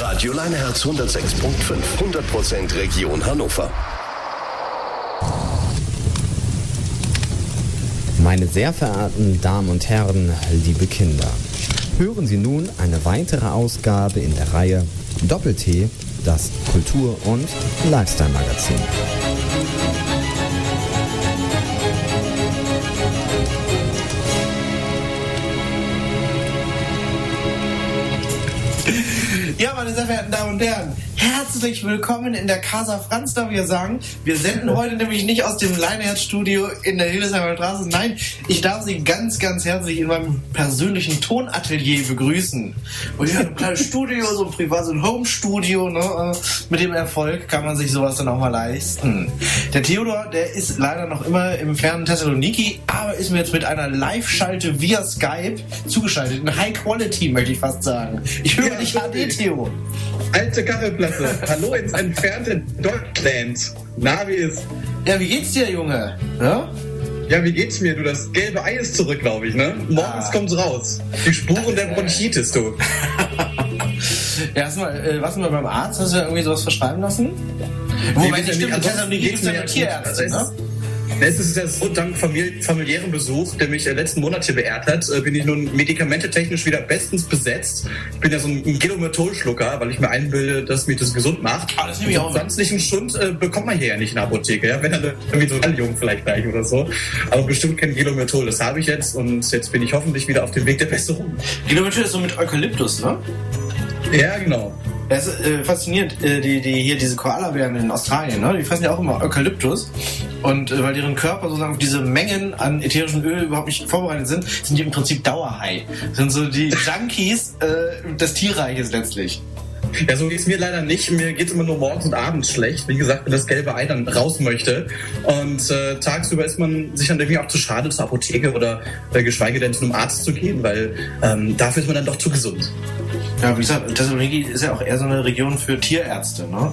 Radio Leineherz 106.5, 100% Region Hannover. Meine sehr verehrten Damen und Herren, liebe Kinder, hören Sie nun eine weitere Ausgabe in der Reihe Doppel-T, das Kultur- und Lifestyle-Magazin. Ja, meine sehr verehrten Damen und Herren, herzlich willkommen in der Casa Franz, darf ich sagen. Wir senden heute nämlich nicht aus dem Leineherz-Studio in der Hildesheimer Straße. Nein, ich darf Sie ganz, ganz herzlich in meinem persönlichen Tonatelier begrüßen. Und hier ein kleines Studio, so ein privat, so ein Home-Studio. Ne? Äh, Mit dem Erfolg kann man sich sowas dann auch mal leisten. Der Theodor, der ist leider noch immer im fernen Thessaloniki, aber ist mir jetzt mit einer Live-Schalte via Skype zugeschaltet. In High Quality, möchte ich fast sagen. Ich höre Ja, dich. HD, Theo. Alte Kaffeeplatte. Hallo ins entfernte Deutschland. Na, wie ist? Ja, wie geht's dir, Junge? Ja? Ja, wie geht's mir? Du, das gelbe Ei ist zurück, glaube ich, ne? Morgens Ah. kommt's raus. Die Spuren der Bronchitis, du. Ja, hast du mal, äh, warst du mal beim Arzt? Hast du irgendwie sowas verschreiben lassen? Wobei, Nee, nicht stimmt, in ansonsten Thessaloniki geht's gibt's ja mir nur gut. Tierärzte, Also ne? Es ist ja so, dank famili familiären Besuch, der mich äh, letzten Monat hier beehrt hat, äh, bin ich nun medikamentetechnisch wieder bestens besetzt. Ich bin ja so ein Gelomethol-Schlucker, weil ich mir einbilde, dass mich das gesund macht. Ah, das nehme ich auch. Pflanzlichen Schund äh, bekommt man hier ja nicht in der Apotheke, ja? wenn dann irgendwie so Allium vielleicht gleich oder so. Aber bestimmt kein Gelomethol, das habe ich jetzt und jetzt bin ich hoffentlich wieder auf dem Weg der Besserung. Kilometer ist so mit Eukalyptus, ne? Ja, genau. Das ist äh, faszinierend. Äh, die, die, hier diese Koalabären in Australien, ne? die fressen ja auch immer Eukalyptus. Und äh, weil deren Körper sozusagen auf diese Mengen an ätherischem Öl überhaupt nicht vorbereitet sind, sind die im Prinzip Dauerhigh. Sind so die Junkies äh, des Tierreiches letztlich. Ja, so geht's mir leider nicht. Mir geht's immer nur morgens und abends schlecht. Wie gesagt, wenn das gelbe Ei dann raus möchte. Und äh, tagsüber ist man sich dann irgendwie auch zu schade, zur Apotheke oder äh, geschweige denn zu einem Arzt zu gehen, weil ähm, dafür ist man dann doch zu gesund. Ja, wie gesagt, Thessaloniki ist ja auch eher so eine Region für Tierärzte, ne?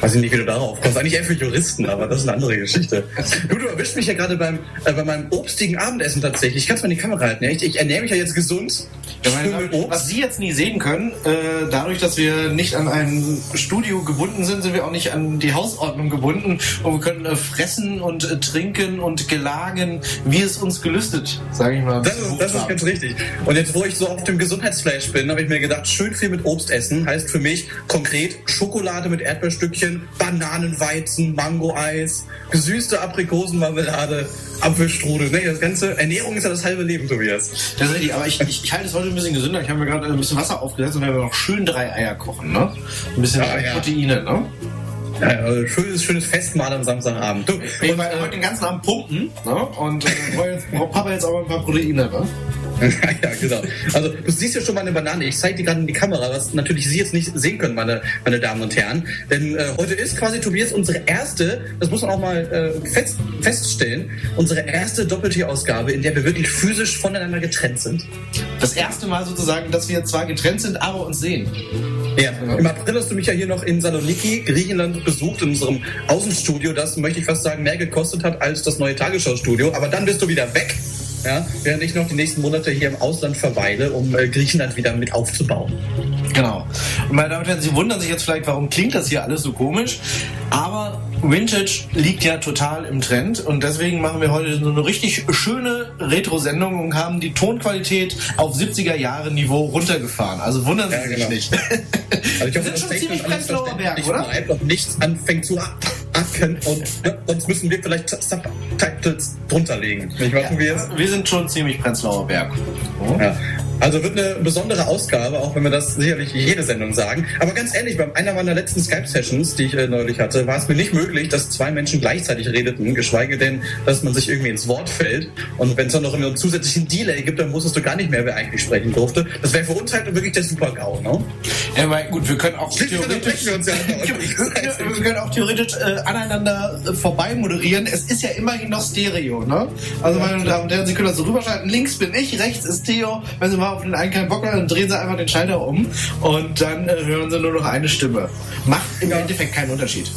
Weiß ich nicht, wie du darauf kommst. Eigentlich eher für Juristen, aber das ist eine andere Geschichte. Du, du erwischt mich ja gerade beim äh, bei meinem obstigen Abendessen tatsächlich. Ich kann's mal in die Kamera halten. Ja? Ich, ich ernähre mich ja jetzt gesund. Ja, meine Schön Damen, mit Obst. was Sie jetzt nie sehen können, äh, dadurch, dass wir nicht an ein Studio gebunden sind, sind wir auch nicht an die Hausordnung gebunden und wir können äh, fressen und äh, trinken und gelagen, wie es uns gelüstet, sage ich mal. Das ist, das ist ganz richtig. Und jetzt, wo ich so auf dem Gesundheitsflash bin, habe ich mir gedacht, schön viel mit Obst essen heißt für mich konkret Schokolade mit Erdbeerstückchen, Bananenweizen, Mango-Eis, gesüßte Aprikosenmarmelade, Apfelstrudel. Ne? Das ganze Ernährung ist ja das halbe Leben, Tobias. Richtig, aber ich, ich, ich halte es heute ein bisschen gesünder. Ich habe mir gerade ein bisschen Wasser aufgesetzt und werden noch schön drei Eier kochen, ne? Ein bisschen Ja, ja. Proteine, ne? Also schönes, schönes Festmahl am Samstagabend. Du, Ich und, war heute den ganzen Abend pumpen, ne? Und äh, jetzt, braucht Papa jetzt aber ein paar Proteine, ne? ja, genau. Also du siehst ja schon meine Banane. Ich zeige die gerade in die Kamera, was natürlich Sie jetzt nicht sehen können, meine, meine Damen und Herren. Denn äh, heute ist quasi Tobias unsere erste, das muss man auch mal äh, fest, feststellen, unsere erste Doppeltier-Ausgabe, in der wir wirklich physisch voneinander getrennt sind. Das erste Mal sozusagen, dass wir zwar getrennt sind, aber uns sehen. Ja, im April hast du mich ja hier noch in Saloniki, Griechenland, besucht, in unserem Außenstudio, das, möchte ich fast sagen, mehr gekostet hat als das neue Tagesschau-Studio. Aber dann bist du wieder weg, ja, während ich noch die nächsten Monate hier im Ausland verweile, um äh, Griechenland wieder mit aufzubauen. Genau. Und meine Damen und Herren, Sie wundern sich jetzt vielleicht, warum klingt das hier alles so komisch. Aber Vintage liegt ja total im Trend und deswegen machen wir heute so eine richtig schöne Retro-Sendung und haben die Tonqualität auf 70er Jahre Niveau runtergefahren. Also wundern Sie Ja, sich genau. nicht. Also ich Wir hoffe, sind schon ziemlich Prenzlauer Berg, oder? und nichts anfängt zu acken und sonst müssen wir vielleicht Subtitles drunter legen. Nicht wahr, Tobias? Wir sind schon ziemlich Prenzlauer Berg. Ja. Also wird eine besondere Ausgabe, auch wenn wir das sicherlich jede Sendung sagen. Aber ganz ehrlich, bei einer meiner letzten Skype-Sessions, die ich äh, neulich hatte, war es mir nicht möglich, dass zwei Menschen gleichzeitig redeten, geschweige denn, dass man sich irgendwie ins Wort fällt. Und wenn es dann noch einen zusätzlichen Delay gibt, dann wusstest du gar nicht mehr, wer eigentlich sprechen durfte. Das wäre für uns halt wirklich der Super-GAU, ne? Ja, aber gut, wir können auch theoretisch, wir ja wir können auch theoretisch äh, aneinander äh, vorbei moderieren. Es ist ja immerhin noch Stereo, ne? Also meine Damen und Herren, Sie können das so rüberschalten. Links bin ich, rechts ist Theo. Wenn Sie mal auf den einen keinen Bock haben, dann drehen Sie einfach den Schalter um und dann äh, hören Sie nur noch eine Stimme. Macht im Ja. Endeffekt keinen Unterschied.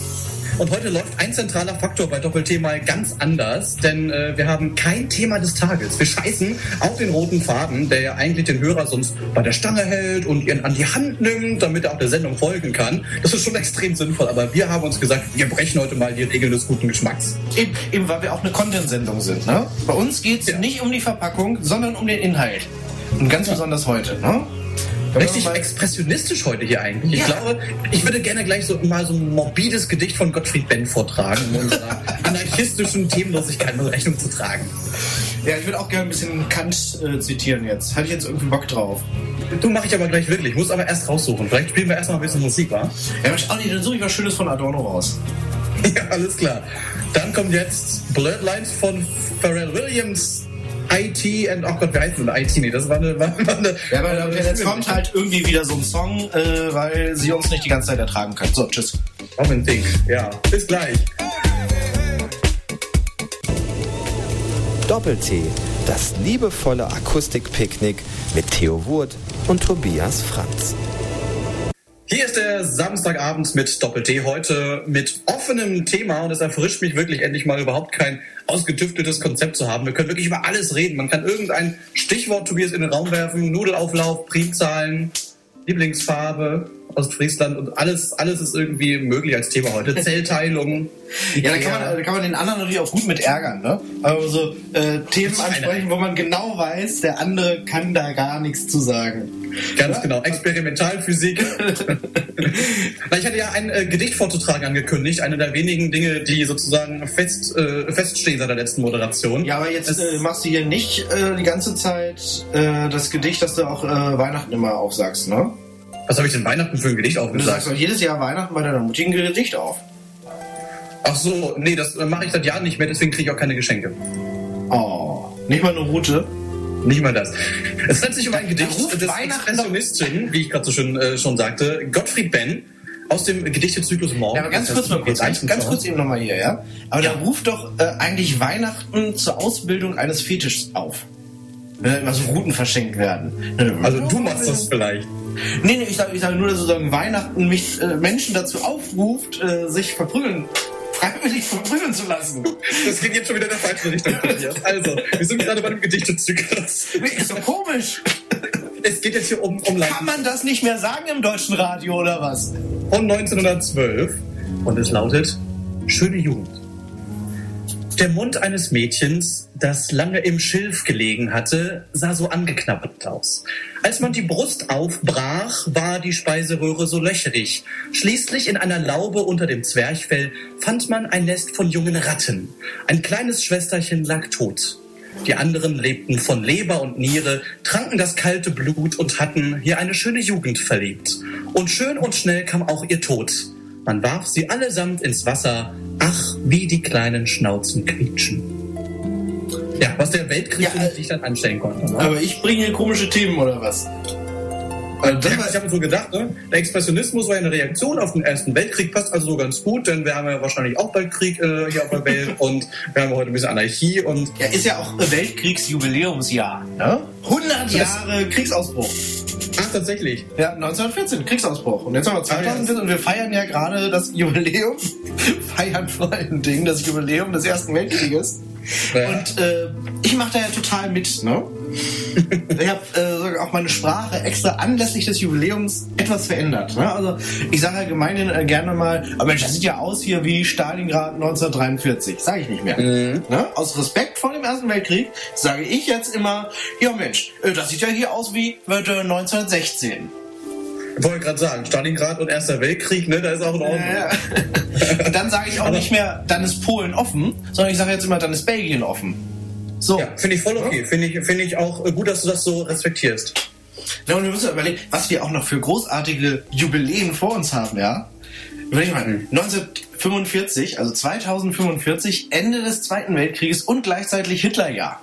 Und heute läuft ein zentraler Faktor bei Doppel-T mal ganz anders, denn äh, wir haben kein Thema des Tages. Wir scheißen auf den roten Faden, der ja eigentlich den Hörer sonst bei der Stange hält und ihn an die Hand nimmt, damit er auch der Sendung folgen kann. Das ist schon extrem sinnvoll, aber wir haben uns gesagt, wir brechen heute mal die Regeln des guten Geschmacks. Eben, eben weil wir auch eine Content-Sendung sind. Ne? Bei uns geht es Ja. nicht um die Verpackung, sondern um den Inhalt. Und ganz besonders heute. Ne? Richtig expressionistisch heute hier eigentlich. Ich Ja. glaube, ich würde gerne gleich so mal so ein morbides Gedicht von Gottfried Benn vortragen, um unserer anarchistischen Themenlosigkeit mal Rechnung zu tragen. Ja, ich würde auch gerne ein bisschen Kant äh, zitieren jetzt. Hatte ich jetzt irgendwie Bock drauf. Du mache ich aber gleich wirklich. Muss aber erst raussuchen. Vielleicht spielen wir erst mal ein bisschen Musik, wa? Ja, Mensch, Olli, dann suche ich was Schönes von Adorno raus. Ja, alles klar. Dann kommt jetzt Bloodlines von Pharrell Williams. IT and oh Gott, wie heißt denn IT? Nee, das war eine. War, war eine Ja, aber eine- jetzt kommt halt irgendwie wieder so ein Song, äh, weil sie uns nicht die ganze Zeit ertragen können. So, tschüss. Robin Ding. Ja, bis gleich. Doppel-T, das liebevolle Akustikpicknick mit Theo Wurt und Tobias Franz. Hier ist der Samstagabend mit Doppel-T heute mit offenem Thema und es erfrischt mich wirklich endlich mal überhaupt kein ausgetüfteltes Konzept zu haben. Wir können wirklich über alles reden. Man kann irgendein Stichwort Tobias in den Raum werfen, Nudelauflauf, Primzahlen, Lieblingsfarbe, Ostfriesland und alles, alles ist irgendwie möglich als Thema heute. Zellteilung. Ja, da kann, man, da kann man den anderen natürlich auch gut mit ärgern, ne? Also so äh, Themen ansprechen, wo man genau weiß, der andere kann da gar nichts zu sagen. Ganz Ja? genau, Experimentalphysik. Ich hatte ja ein äh, Gedicht vorzutragen angekündigt, eine der wenigen Dinge, die sozusagen fest, äh, feststehen seit der letzten Moderation. Ja, aber jetzt Es- äh, machst du hier nicht äh, die ganze Zeit äh, das Gedicht, das du auch äh, Weihnachten immer aufsagst, ne? Was habe ich denn Weihnachten für ein Gedicht Du aufgesagt? sagst doch jedes Jahr Weihnachten bei deiner Mutti ein Gedicht auf. Ach so, nee, das mache ich seit Jahren nicht mehr, deswegen kriege ich auch keine Geschenke. Oh, nicht mal eine Route. Nicht mal das. Es handelt sich um ein Gedicht des Weihnachten Expressionisten, wie ich gerade so schön äh, schon sagte, Gottfried Benn aus dem Gedichtezyklus Morgen. Ja, aber ganz kurz mal kurz, ganz, ganz kurz eben nochmal hier, ja? Aber Ja. da ruft doch äh, eigentlich Weihnachten zur Ausbildung eines Fetischs auf. Wenn da immer so Routen verschenkt werden. Also du machst das vielleicht. Nee, nee, ich sage ich sag nur, dass sozusagen Weihnachten mich äh, Menschen dazu aufruft, äh, sich verprügeln, freiwillig verprügeln zu lassen. Das geht jetzt schon wieder in der falschen Richtung. Also, wir sind gerade bei dem Gedichtezyklus. Ist doch komisch. Es geht jetzt hier um, um Kann man das nicht mehr sagen im deutschen Radio oder was? von 1912 und es lautet Schöne Jugend. Der Mund eines Mädchens, das lange im Schilf gelegen hatte, sah so angeknabbert aus. Als man die Brust aufbrach, war die Speiseröhre so löcherig. Schließlich in einer Laube unter dem Zwerchfell fand man ein Nest von jungen Ratten. Ein kleines Schwesterchen lag tot. Die anderen lebten von Leber und Niere, tranken das kalte Blut und hatten hier eine schöne Jugend verlebt. Und schön und schnell kam auch ihr Tod. Man warf sie allesamt ins Wasser. Ach, wie die kleinen Schnauzen quietschen. Ja, was der Weltkrieg Ja, äh, sich dann anstellen konnte. Ne? Aber ich bringe hier komische Themen oder was? Also das war- ich habe so gedacht, ne? der Expressionismus war ja eine Reaktion auf den Ersten Weltkrieg, passt also so ganz gut, denn wir haben ja wahrscheinlich auch bald Krieg äh, hier auf der Welt und wir haben heute ein bisschen Anarchie und Ja, ist ja auch Weltkriegsjubiläumsjahr, ne? 100 Jahre Kriegsausbruch. Tatsächlich. Ja, 1914, Kriegsausbruch. Und jetzt haben wir 2014 und wir feiern ja gerade das Jubiläum, feiern vor allen Dingen das Jubiläum des Ersten Weltkrieges. Ja. Und äh, ich mache da ja total mit, ne? Ich habe äh, auch meine Sprache extra anlässlich des Jubiläums etwas verändert. Ne? Also ich sage allgemein äh, gerne mal, aber Mensch, das sieht ja aus hier wie Stalingrad 1943. Sage ich nicht mehr. Ne? Aus Respekt vor dem Ersten Weltkrieg sage ich jetzt immer, ja Mensch, äh, das sieht ja hier aus wie äh, 1916. Ich wollte gerade sagen, Stalingrad und Erster Weltkrieg, ne, da ist auch in Ordnung. Ja. Und dann sage ich auch nicht mehr, dann ist Polen offen, sondern ich sage jetzt immer, dann ist Belgien offen. So. Ja, finde ich voll okay. Finde ich, finde ich auch äh, gut, dass du das so respektierst. Ja, und wir müssen überlegen, was wir auch noch für großartige Jubiläen vor uns haben, ja? Überleg mal, 1945, also 2045, Ende des Zweiten Weltkrieges und gleichzeitig Hitlerjahr.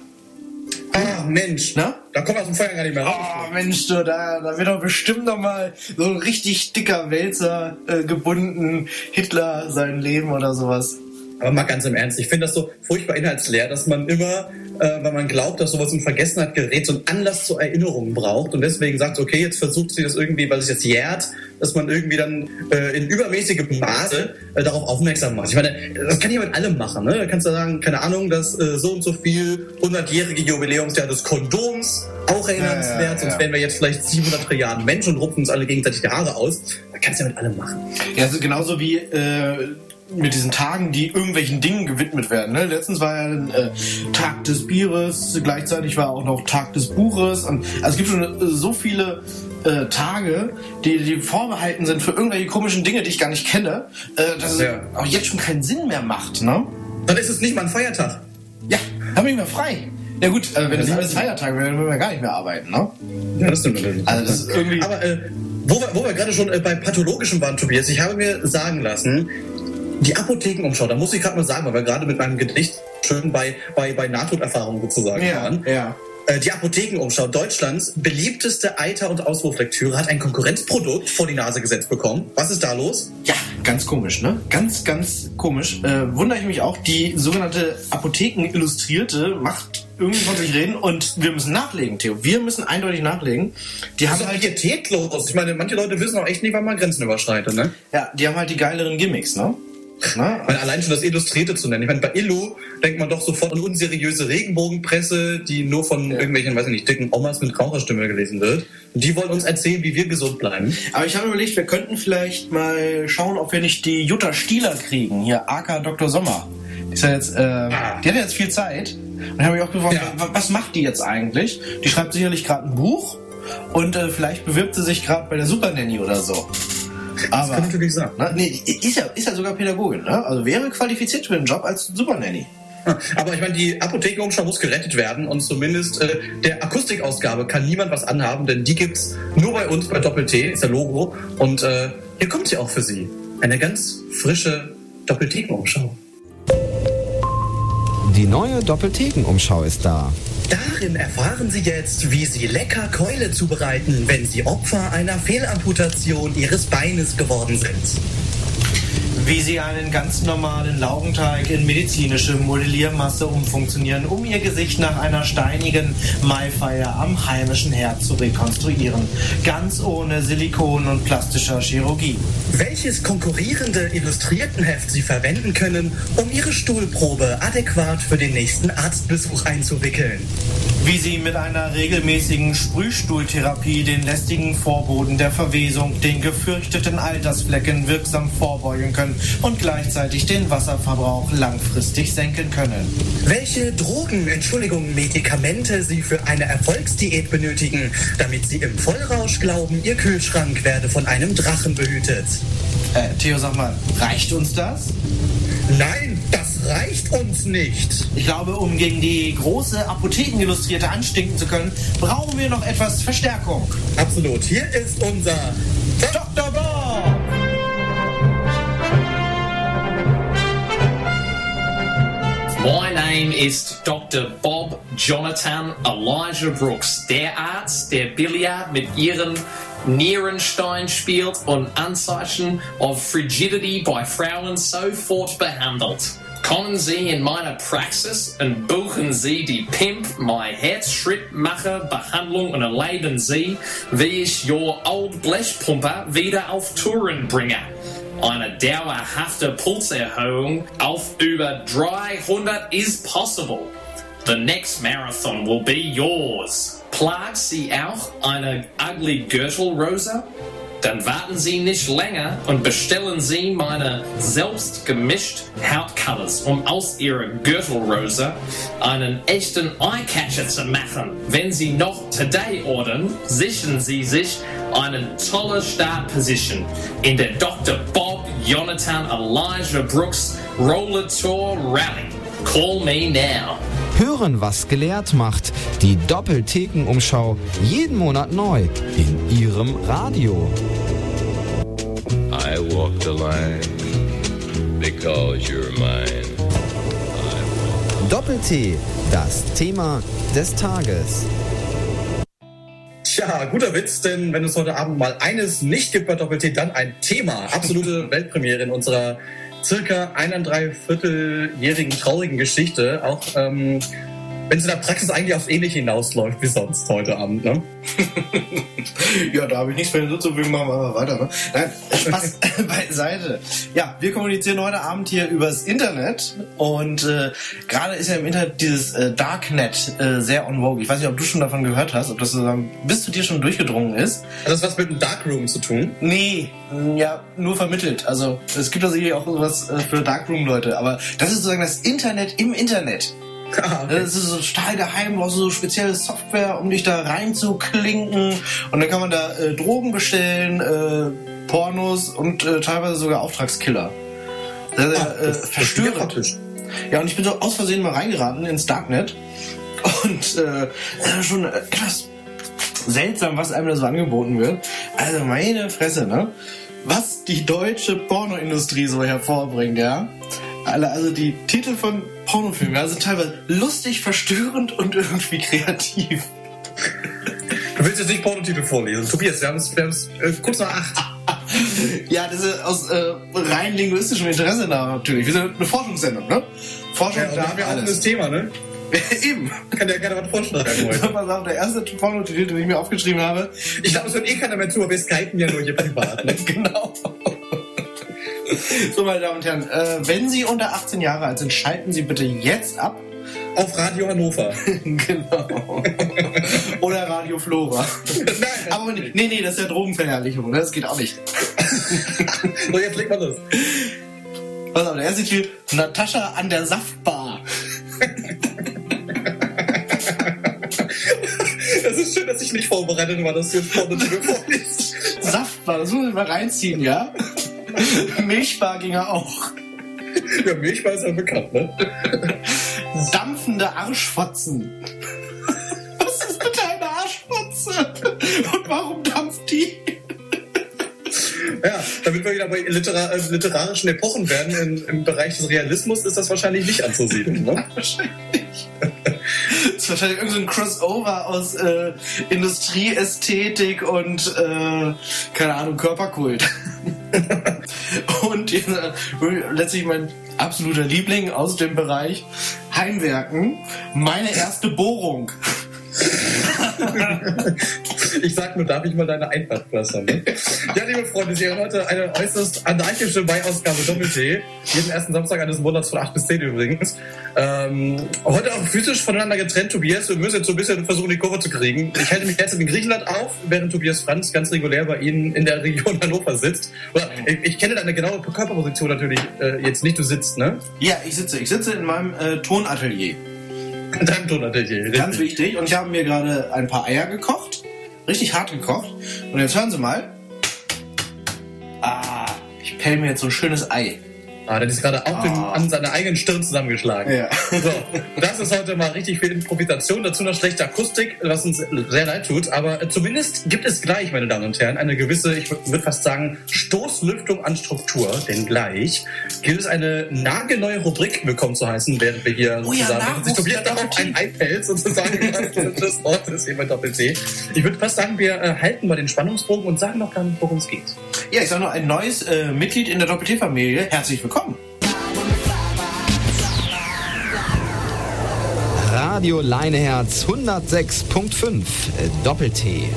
Ah, Mensch, Ne? Da kommt aus dem Feuer gar nicht mehr raus. Oh, Mensch, du, da, da wird doch bestimmt noch mal so ein richtig dicker Wälzer äh, gebunden, Hitler sein Leben oder sowas. Aber mal ganz im Ernst, ich finde das so furchtbar inhaltsleer, dass man immer, äh, wenn man glaubt, dass sowas in Vergessenheit gerät, so einen Anlass zur Erinnerung braucht und deswegen sagt, okay, jetzt versucht sie das irgendwie, weil es jetzt jährt, dass man irgendwie dann äh, in übermäßigem Maße äh, darauf aufmerksam macht. Ich meine, das kann ich mit allem machen. Ne? Da kannst du sagen, keine Ahnung, dass äh, so und so viel 100-jährige Jubiläumsjahr des Kondoms auch erinnernswert, ja, ja, ja. sonst wären wir jetzt vielleicht 700 Trilliarden Menschen und rupfen uns alle gegenseitig die Haare aus. Da kannst du ja mit allem machen. Ja, also genauso wie äh, mit diesen Tagen, die irgendwelchen Dingen gewidmet werden. Ne? Letztens war ja äh, Tag des Bieres, gleichzeitig war auch noch Tag des Buches. Und, also es gibt schon äh, so viele äh, Tage, die, die vorbehalten sind für irgendwelche komischen Dinge, die ich gar nicht kenne, äh, dass ja. es auch jetzt schon keinen Sinn mehr macht. Ne? Dann ist es nicht mal ein Feiertag. Ja, haben wir mehr frei. Ja gut, äh, wenn es alles Feiertag wäre, dann würden wir gar nicht mehr arbeiten, ne? Ja, das stimmt natürlich. Also das ist irgendwie Aber äh, wo wir, wo wir gerade schon äh, bei pathologischem waren, Tobias, ich habe mir sagen lassen, die Apothekenumschau, da muss ich gerade mal sagen, weil wir gerade mit meinem Gedicht schön bei, bei, bei Nahtoderfahrungen sozusagen ja, waren. Ja. Äh, die Apothekenumschau, Deutschlands beliebteste Eiter- und Auswurflektüre, hat ein Konkurrenzprodukt vor die Nase gesetzt bekommen. Was ist da los? Ja, ganz komisch, ne? Ganz, ganz komisch. Äh, wundere ich mich auch, die sogenannte Apotheken-Illustrierte macht irgendwie von sich reden und wir müssen nachlegen, Theo. Wir müssen eindeutig nachlegen. Die das haben ist halt pietätlos. Ich meine, manche Leute wissen auch echt nicht, wann man Grenzen überschreitet, ne? Ja, die haben halt die geileren Gimmicks, ne? Na, weil allein schon das Illustrierte zu nennen. Ich meine, bei Illu denkt man doch sofort an unseriöse Regenbogenpresse, die nur von ja. irgendwelchen, weiß ich nicht, dicken Omas mit Raucherstimme gelesen wird. Und die wollen uns erzählen, wie wir gesund bleiben. Aber ich habe überlegt, wir könnten vielleicht mal schauen, ob wir nicht die Jutta Stieler kriegen. Hier, AK Dr. Sommer. Die, ist ja jetzt, äh, ah. die hat jetzt viel Zeit. Und habe ich auch gefragt, ja. was macht die jetzt eigentlich? Die schreibt sicherlich gerade ein Buch und äh, vielleicht bewirbt sie sich gerade bei der Super Nanny oder so. Aber, das kann natürlich sein. Na, nee, ist ja, ist ja sogar Pädagogin, ne? Also wäre qualifiziert für den Job als Supernanny. Aber ich meine, die Apothekenumschau muss gerettet werden und zumindest äh, der Akustikausgabe kann niemand was anhaben, denn die gibt's nur bei uns bei Doppel-T, ist der Logo. Und äh, hier kommt sie auch für Sie. Eine ganz frische Doppelthekenumschau. Die neue Doppelthekenumschau ist da. Darin erfahren Sie jetzt, wie Sie lecker Keule zubereiten, wenn Sie Opfer einer Fehlamputation Ihres Beines geworden sind wie sie einen ganz normalen Laugenteig in medizinische Modelliermasse umfunktionieren, um ihr Gesicht nach einer steinigen Maifeier am heimischen Herd zu rekonstruieren. Ganz ohne Silikon und plastischer Chirurgie. Welches konkurrierende Illustriertenheft Sie verwenden können, um Ihre Stuhlprobe adäquat für den nächsten Arztbesuch einzuwickeln. Wie Sie mit einer regelmäßigen Sprühstuhltherapie den lästigen Vorboden der Verwesung, den gefürchteten Altersflecken wirksam vorbeugen können und gleichzeitig den Wasserverbrauch langfristig senken können. Welche Drogen, Entschuldigung, Medikamente Sie für eine Erfolgsdiät benötigen, damit Sie im Vollrausch glauben, Ihr Kühlschrank werde von einem Drachen behütet. Äh, Theo, sag mal, reicht uns das? Nein, das reicht uns nicht. Ich glaube, um gegen die große Apothekenillustrierte anstinken zu können, brauchen wir noch etwas Verstärkung. Absolut. Hier ist unser name is Dr. Bob Jonathan Elijah Brooks, der Arzt, der Billard mit ihren Nierenstein spielt und Anzeichen of Frigidity bei Frauen sofort behandelt. Kommen Sie in meine Praxis und buchen Sie die Pimp, My Herzschrittmacher Behandlung und erleben Sie, wie ich Your Old Blechpumper wieder auf Touren bringe. Eine dauerhafte Pulserhöhung auf über 300 is possible. The next marathon will be yours. Plagt Sie auch eine ugly Gürtelrose? Dann warten Sie nicht länger und bestellen Sie meine selbst gemischt Hautcolors, um aus Ihrer Gürtelrose einen echten Eyecatcher zu machen. Wenn Sie noch today ordern, sichern Sie sich eine tolle Startposition in der Dr. Bob Jonathan Elijah Brooks Roller Tour Rally. Call me now. Hören, was gelehrt macht. Die Doppelthekenumschau. Jeden Monat neu. In Ihrem Radio. I walk the line because you're mine. Doppel-T. Das Thema des Tages. Tja, guter Witz, denn wenn es heute Abend mal eines nicht gibt bei Doppel-T, dann ein Thema. Absolute Weltpremiere in unserer circa einer dreivierteljährigen traurigen Geschichte, auch ähm, wenn es in der Praxis eigentlich aufs Ähnliche hinausläuft wie sonst heute Abend. Ne? ja, da habe ich nichts mehr hinzuzufügen, machen wir mal weiter. Ne? Nein, Spaß beiseite. Ja, wir kommunizieren heute Abend hier übers Internet und äh, gerade ist ja im Internet dieses äh, Darknet äh, sehr on vogue. Ich weiß nicht, ob du schon davon gehört hast, ob das sozusagen bis zu dir schon durchgedrungen ist. Hat das was mit dem Darkroom zu tun? Nee, ja, nur vermittelt. Also es gibt da sicherlich auch sowas äh, für Darkroom-Leute, aber das ist sozusagen das Internet im Internet. Ah, okay. Das ist so total geheim, du brauchst so spezielle Software, um dich da reinzuklinken. Und dann kann man da äh, Drogen bestellen, äh, Pornos und äh, teilweise sogar Auftragskiller. Sehr, sehr, Ah, äh, das- das verstörend. Ja, und ich bin so aus Versehen mal reingeraten ins Darknet. Und äh, äh, schon etwas seltsam, was einem da so angeboten wird. Also meine Fresse, ne? Was die deutsche Pornoindustrie so hervorbringt, ja? Also die Titel von Pornofilmen ja, sind teilweise lustig, verstörend und irgendwie kreativ. Du willst jetzt nicht Pornotitel vorlesen. Tobias, wir haben es äh, kurz nach acht. Ja, das ist aus äh, rein linguistischem Interesse natürlich. Wir sind eine Forschungssendung, ne? Forschung Ja, da haben wir auch ein alles. Thema, ne? Eben. Kann ja gerne was vorschlagen Soll heute. man sagen, der erste Pornotitel, den ich mir aufgeschrieben habe, Ich glaube, es hört eh keiner mehr zu, aber wir skypen ja nur hier privat. Ne? genau. So, meine Damen und Herren, äh, wenn Sie unter 18 Jahre alt sind, schalten Sie bitte jetzt ab. Auf Radio Hannover. genau. Oder Radio Flora. Nein, Aber nee, nee, das ist ja Drogenverherrlichung, ne? das geht auch nicht. so jetzt leg mal los. Pass auf, der erste Titel, Natascha an der Saftbar. Es ist schön, dass ich nicht vorbereitet war, dass du jetzt Pornotitel vorliest. Saftbar, das muss ich mal reinziehen, ja? Milchbar ging er auch. Ja, Milchbar ist ja bekannt, ne? Dampfende Arschfotzen. Was ist bitte eine Arschfotze? Und warum dampft die? Ja, damit wir wieder bei litera äh, literarischen Epochen werden, in, im Bereich des Realismus ist das wahrscheinlich nicht anzusiedeln, ne? Wahrscheinlich. Das ist wahrscheinlich irgendein Crossover aus äh, Industrieästhetik und äh, keine Ahnung, Körperkult. und dieser, letztlich mein absoluter Liebling aus dem Bereich Heimwerken, meine erste Bohrung. Ich sag nur, darf ich mal deine Einpartklasse, ne? Ja, liebe Freunde, Sie hören heute eine äußerst anarchische Mai-Ausgabe Doppel-T. Jeden ersten Samstag eines Monats von 8 bis 10 übrigens. Ähm, heute auch physisch voneinander getrennt, Tobias. Wir müssen jetzt so ein bisschen versuchen, die Kurve zu kriegen. Ich halte mich derzeit in Griechenland auf, während Tobias Franz ganz regulär bei Ihnen in der Region Hannover sitzt. Ich, ich kenne deine genaue Körperposition natürlich äh, jetzt nicht. Du sitzt, ne? Ja, ich sitze. Ich sitze in meinem äh, Tonatelier. Ganz wichtig. Und ich habe mir gerade ein paar Eier gekocht. Richtig hart gekocht. Und jetzt hören Sie mal. Ah, ich pell mir jetzt so ein schönes Ei. Ah, der ist gerade den, Ah. an seiner eigenen Stirn zusammengeschlagen. Ja. So, das ist heute mal richtig viel Improvisation, dazu noch schlechte Akustik, was uns sehr leid tut. Aber äh, zumindest gibt es gleich, meine Damen und Herren, eine gewisse, ich würde fast sagen, Stoßlüftung an Struktur. Denn gleich gilt es eine nagelneue Rubrik willkommen zu heißen, während wir hier Oh ja, zusammen Nachwuchs sich Tobias der darauf ein iPad sozusagen des Wortes hier bei Doppel-T. Ich würde fast sagen, wir äh, halten mal den Spannungsbogen und sagen noch gar nicht, worum es geht. Ja, ich sage noch ein neues äh, Mitglied in der Doppel-T-Familie. Herzlich willkommen. Radio Leineherz 106.5 Doppel-T.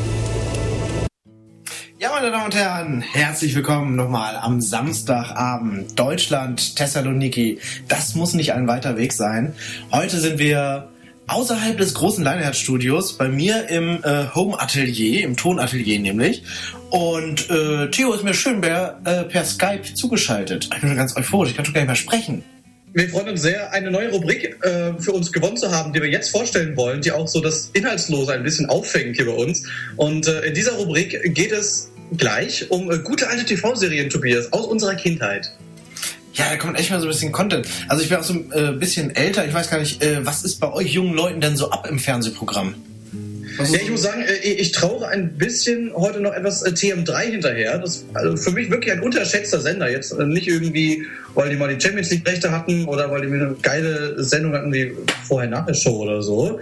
Ja, meine Damen und Herren, herzlich willkommen nochmal am Samstagabend. Deutschland, Thessaloniki. Das muss nicht ein weiter Weg sein. Heute sind wir außerhalb des großen Leineherz-Studios, bei mir im äh, Home-Atelier, im Tonatelier nämlich. Und äh, Theo ist mir schön per, äh, per Skype zugeschaltet. Ich bin schon ganz euphorisch, ich kann schon gar nicht mehr sprechen. Wir freuen uns sehr, eine neue Rubrik äh, für uns gewonnen zu haben, die wir jetzt vorstellen wollen, die auch so das Inhaltslose ein bisschen auffängt hier bei uns. Und äh, in dieser Rubrik geht es gleich um äh, gute alte TV-Serien, Tobias, aus unserer Kindheit. Ja, da kommt echt mal so ein bisschen Content. Also ich bin auch so ein äh, bisschen älter. Ich weiß gar nicht, äh, was ist bei euch jungen Leuten denn so ab im Fernsehprogramm? Ja, ich muss sagen, äh, ich traue ein bisschen heute noch etwas äh, TM3 hinterher. Das ist also für mich wirklich ein unterschätzter Sender. Jetzt nicht irgendwie, weil die mal die Champions League Rechte hatten oder weil die eine geile Sendung hatten wie vorher nachher Show oder so.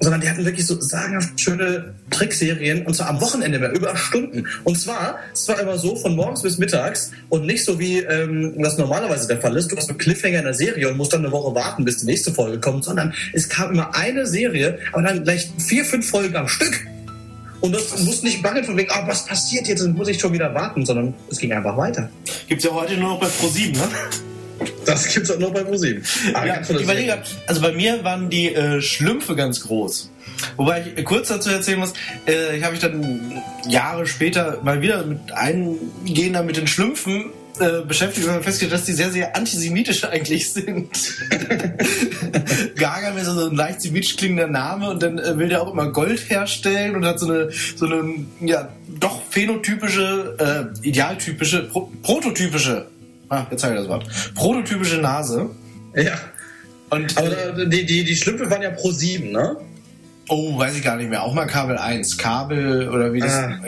sondern die hatten wirklich so sagenhaft schöne Trickserien und zwar am Wochenende mehr, über Stunden. Und zwar, es war immer so von morgens bis mittags und nicht so wie ähm, das normalerweise der Fall ist. Du hast einen Cliffhanger in der Serie und musst dann eine Woche warten, bis die nächste Folge kommt, sondern es kam immer eine Serie, aber dann gleich vier, fünf Folgen am Stück. Und das muss nicht bangen von wegen, ah, was passiert jetzt, dann muss ich schon wieder warten, sondern es ging einfach weiter. Gibt's ja heute nur noch bei Pro7, ne? Das gibt's auch nur bei ProSieben. Ah, Ja, überlege, also bei mir waren die äh, Schlümpfe ganz groß. Wobei ich äh, kurz dazu erzählen muss, äh, ich habe mich dann Jahre später mal wieder mit eingehen da mit den Schlümpfen äh, beschäftigt und festgestellt, dass die sehr, sehr antisemitisch eigentlich sind. Gargamel ist so ein leicht semitisch klingender Name und dann äh, will der auch immer Gold herstellen und hat so eine, so eine ja, doch phänotypische, äh, idealtypische, pro prototypische, ah, jetzt habe ich das Wort, prototypische Nase. Ja. Und Aber da, die, die, die Schlümpfe waren ja pro sieben, ne? Oh, weiß ich gar nicht mehr. Auch mal Kabel 1. Kabel oder wie das. Ah.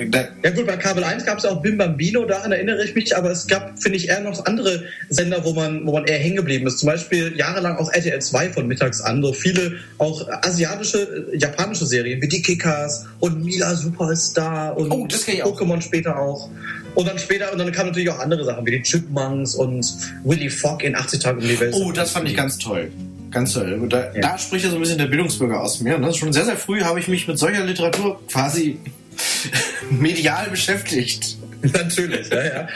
Ja gut, bei Kabel 1 gab es auch Bim Bambino, daran erinnere ich mich, aber es gab, finde ich, eher noch andere Sender, wo man, wo man eher hängen geblieben ist. Zum Beispiel jahrelang auch RTL 2 von mittags an, so viele auch asiatische, äh, japanische Serien wie die Kickers und Mila Superstar und Oh. Pokémon später auch. Und dann später, und dann kamen natürlich auch andere Sachen wie die Chipmunks und Willy Fogg in 80 Tagen um die Welt. oh, das fand ich ganz toll. Ganz toll. Und da, Ja. da spricht ja so ein bisschen der Bildungsbürger aus mir. Ne? Schon sehr, sehr früh habe ich mich mit solcher Literatur quasi medial beschäftigt. Natürlich, ja, ja.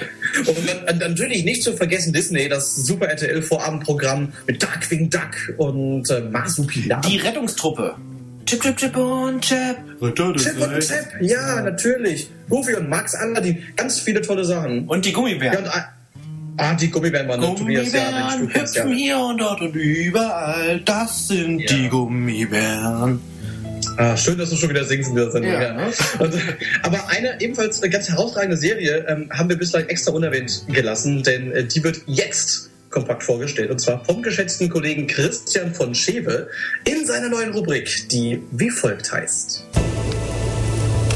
Und natürlich nicht zu vergessen Disney, das Super RTL Vorabendprogramm mit Darkwing Duck und äh, Marsupilam. Die Rettungstruppe. Chip, chip, chip und chip. Chip und. Chap, ja, natürlich. Goofy und Max Aladdin, ganz viele tolle Sachen. Und die Ja, Gummibären. und, ah, die Gummibären waren Tobias, ja, Gummibären du kennst ja. hüpfen hier und dort und überall. Das sind Ja. die Gummibären. Ah, schön, dass du schon wieder singst in dieser Sendung. Ja, Ja? Und, aber eine ebenfalls eine ganz herausragende Serie ähm, haben wir bislang extra unerwähnt gelassen, denn äh, die wird jetzt kompakt vorgestellt. Und zwar vom geschätzten Kollegen Christian von Schewe in seiner neuen Rubrik, die wie folgt heißt.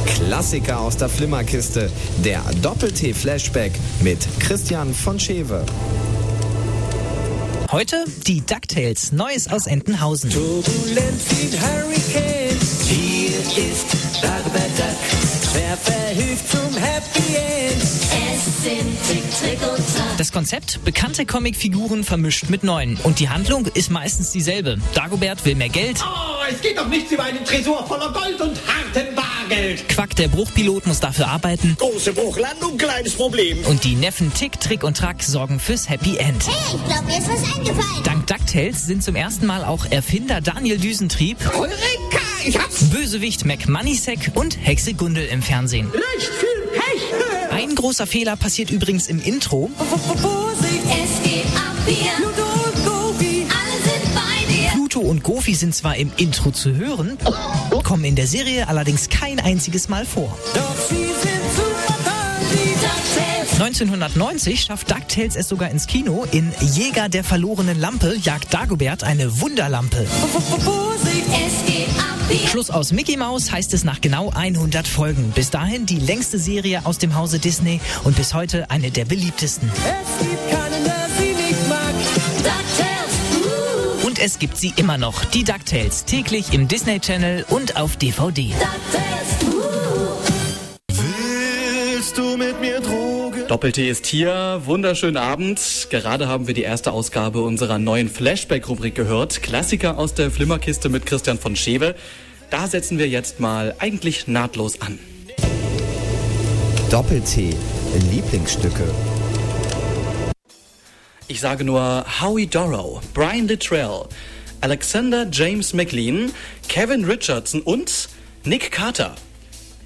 Klassiker aus der Flimmerkiste. Der Doppel-T-Flashback mit Christian von Schewe. Heute die DuckTales, Neues aus Entenhausen. Turbulent wie Hurricane. Hier ist Dagobert Duck. Wer verhilft zum Happy End? Es sind Tick, Trick und Track. Das Konzept, bekannte Comicfiguren vermischt mit neuen. Und die Handlung ist meistens dieselbe. Dagobert will mehr Geld, Oh, es geht doch nichts über einen Tresor voller Gold und harten Bargeld. Quack, der Bruchpilot, muss dafür arbeiten. Große Bruchlandung, kleines Problem. Und die Neffen Tick, Trick und Track sorgen fürs Happy End. Hey, ich glaube, mir ist was eingefallen. Dank DuckTales sind zum ersten Mal auch Erfinder Daniel Düsentrieb, Eureka, ich hab's. Bösewicht Mac Moneysack und Hexe Gundel im Fernsehen. Recht viel Pech. Ein großer Fehler passiert übrigens im Intro. Vorsicht, Es geht ab hier. Pluto und Goofy sind zwar im Intro zu hören, kommen in der Serie allerdings kein einziges Mal vor. Doch sie sind super toll, die DuckTales. 1990 schafft DuckTales es sogar ins Kino. In Jäger der verlorenen Lampe jagt Dagobert eine Wunderlampe. Schluss aus Mickey Mouse heißt es nach genau 100 Folgen. Bis dahin die längste Serie aus dem Hause Disney und bis heute eine der beliebtesten. es gibt keinen, es gibt sie immer noch, die DuckTales, täglich im Disney Channel und auf DVD. DuckTales. Willst du mit mir Drogen? Doppel-T ist hier. Wunderschönen Abend. Gerade haben wir die erste Ausgabe unserer neuen Flashback-Rubrik gehört. Klassiker aus der Flimmerkiste mit Christian von Schewe. Da setzen wir jetzt mal eigentlich nahtlos an. Doppel-T. Lieblingsstücke. Ich sage nur Howie Dorrow, Brian Littrell, Alexander James McLean, Kevin Richardson und Nick Carter.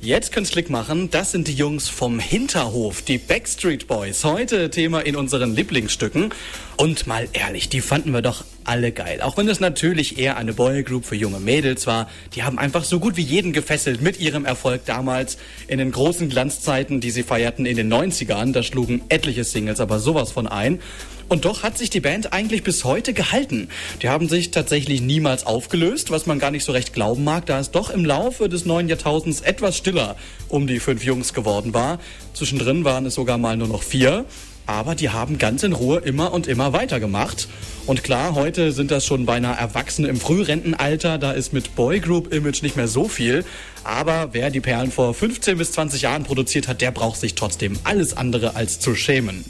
Jetzt könnt's Klick machen, das sind die Jungs vom Hinterhof, die Backstreet Boys. Heute Thema in unseren Lieblingsstücken. Und mal ehrlich, die fanden wir doch alle geil. Auch wenn es natürlich eher eine Boygroup für junge Mädels war. Die haben einfach so gut wie jeden gefesselt mit ihrem Erfolg damals in den großen Glanzzeiten, die sie feierten in den 90ern. Da schlugen etliche Singles aber sowas von ein. Und doch hat sich die Band eigentlich bis heute gehalten. Die haben sich tatsächlich niemals aufgelöst, was man gar nicht so recht glauben mag, da es doch im Laufe des neuen Jahrtausends etwas stiller um die fünf Jungs geworden war. Zwischendrin waren es sogar mal nur noch vier. aber die haben ganz in Ruhe immer und immer weitergemacht. Und klar, heute sind das schon beinahe Erwachsene im Frührentenalter, da ist mit Boygroup-Image nicht mehr so viel. Aber wer die Perlen vor 15 bis 20 Jahren produziert hat, der braucht sich trotzdem alles andere als zu schämen.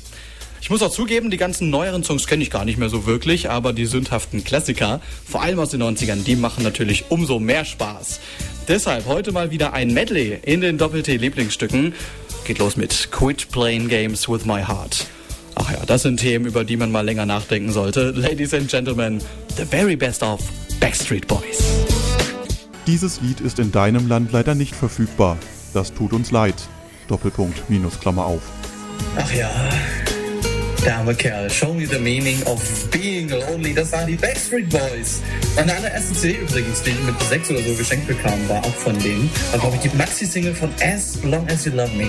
Ich muss auch zugeben, die ganzen neueren Songs kenne ich gar nicht mehr so wirklich, aber die sündhaften Klassiker, vor allem aus den 90ern, die machen natürlich umso mehr Spaß. Deshalb heute mal wieder ein Medley in den Doppel-T-Lieblingsstücken. Geht los mit Quit Playing Games with My Heart. Ach ja, das sind Themen, über die man mal länger nachdenken sollte. Ladies and Gentlemen, the very best of Backstreet Boys. Dieses Lied ist in deinem Land leider nicht verfügbar. Das tut uns leid. Doppelpunkt, Minus, Klammer auf. Ach ja, der arme Kerl. Show me the meaning of being lonely. Das waren die Backstreet Boys. Meine allererste CD übrigens, die ich mit sechs oder so geschenkt bekam, war auch von denen. War, glaube ich, die Maxi-Single von As Long As You Love Me.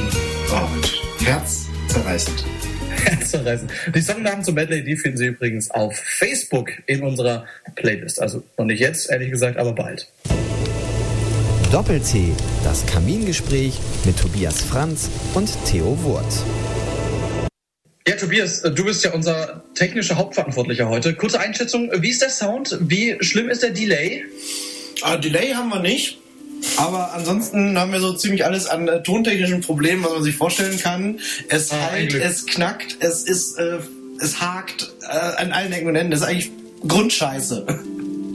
Oh Mensch, herzzerreißend. Herzzerreißend. Die Songnamen zum Medley, die finden Sie übrigens auf Facebook in unserer Playlist. Also noch nicht jetzt, ehrlich gesagt, aber bald. Doppel-T, das Kamingespräch mit Tobias Franz und Theo Wurt. Ja, Tobias, äh, du bist ja unser technischer Hauptverantwortlicher heute. Kurze Einschätzung, wie ist der Sound? Wie schlimm ist der Delay? Ah, Delay haben wir nicht. Aber ansonsten haben wir so ziemlich alles an äh, tontechnischen Problemen, was man sich vorstellen kann. Es Ah, halt, es knackt, es ist, äh, es hakt äh, an allen Ecken und Enden. Das ist eigentlich Grundscheiße.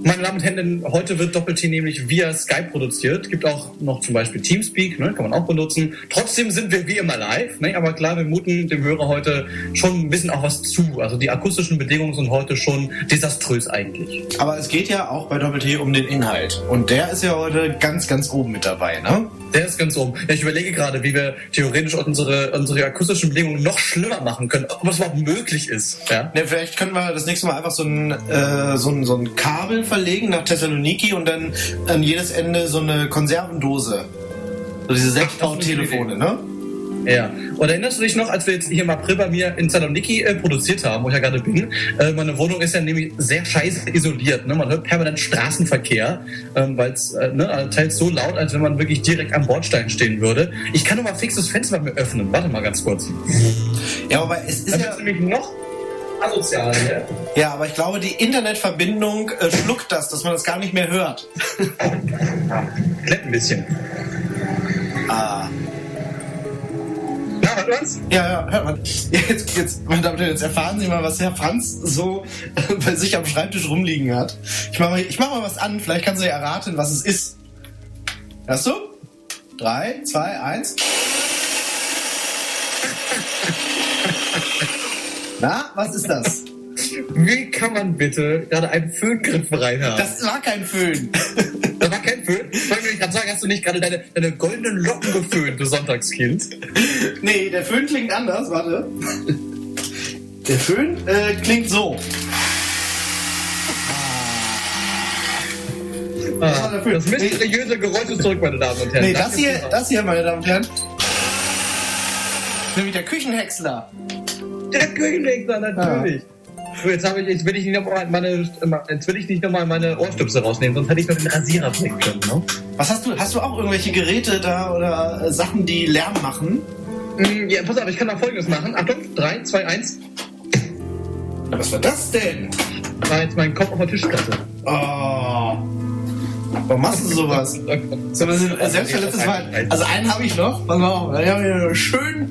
Meine Damen und Herren, heute wird Doppel-T nämlich via Skype produziert. Gibt auch noch zum Beispiel Teamspeak, ne, kann man auch benutzen. Trotzdem sind wir wie immer live, ne, aber klar, wir muten dem Hörer heute schon ein bisschen auch was zu. Also die akustischen Bedingungen sind heute schon desaströs eigentlich. Aber es geht ja auch bei Doppel-T um den Inhalt. Und der ist ja heute ganz, ganz oben mit dabei, ne? Der ist ganz oben. Ja, ich überlege gerade, wie wir theoretisch unsere, unsere akustischen Bedingungen noch schlimmer machen können, ob das überhaupt möglich ist. Ja? Ne, vielleicht können wir das nächste Mal einfach so ein, äh, so ein, so ein Kabel verlegen nach Thessaloniki und dann an jedes Ende so eine Konservendose. So diese Selbstbautelefone, ne? Ja. Und erinnerst du dich noch, als wir jetzt hier im April bei mir in Saloniki äh, produziert haben, wo ich ja gerade bin? Äh, meine Wohnung ist ja nämlich sehr scheiße isoliert. Ne? Man hört permanent Straßenverkehr, ähm, weil es äh, ne, teils so laut, als wenn man wirklich direkt am Bordstein stehen würde. Ich kann nur mal fix das Fenster bei mir öffnen. Warte mal ganz kurz. Ja, aber es ist Dann ja... nämlich noch asozial. Ne? Ja, aber ich glaube, die Internetverbindung äh, schluckt das, dass man das gar nicht mehr hört. Klemmt ein bisschen. Ah. Na, hört man's? Ja, ja, hört man. Jetzt, jetzt, meine Damen und Herren, jetzt erfahren Sie mal, was Herr Franz so äh, bei sich am Schreibtisch rumliegen hat. Ich mach mal, ich mach mal was an, vielleicht kannst du ja erraten, was es ist. Hörst du? Drei, zwei, eins. Na, was ist das? Wie kann man bitte gerade einen Föhngriff reinhaben? Das war kein Föhn. Das war kein Föhn. Ich wollte nämlich gerade sagen, hast du nicht gerade deine, deine goldenen Locken geföhnt, du Sonntagskind? Nee, der Föhn klingt anders, warte. Der Föhn äh, klingt so. Ah, das mysteriöse Geräusch ist zurück, meine Damen und Herren. Nee, das Danke hier, das hier, meine Damen und Herren. Nämlich der Küchenhäcksler. Der Küchenhexer, natürlich. So, jetzt, ich, jetzt will ich nicht nochmal meine, jetzt will ich nicht noch mal meine Ohrstöpsel rausnehmen, sonst hätte ich noch den Rasierer bringen können. Ne? Was hast du? Hast du auch irgendwelche Geräte da oder äh, Sachen, die Lärm machen? Mm, Ja, pass auf, ich kann noch folgendes machen. Achtung, 3, 2, 1. Ja, was war das denn? War jetzt mein Kopf auf der Tischplatte. Oh. Warum machst du sowas? So, das ist ein selbstverletztes Mal. Also einen habe ich noch. Pass mal auf. Da wir schön.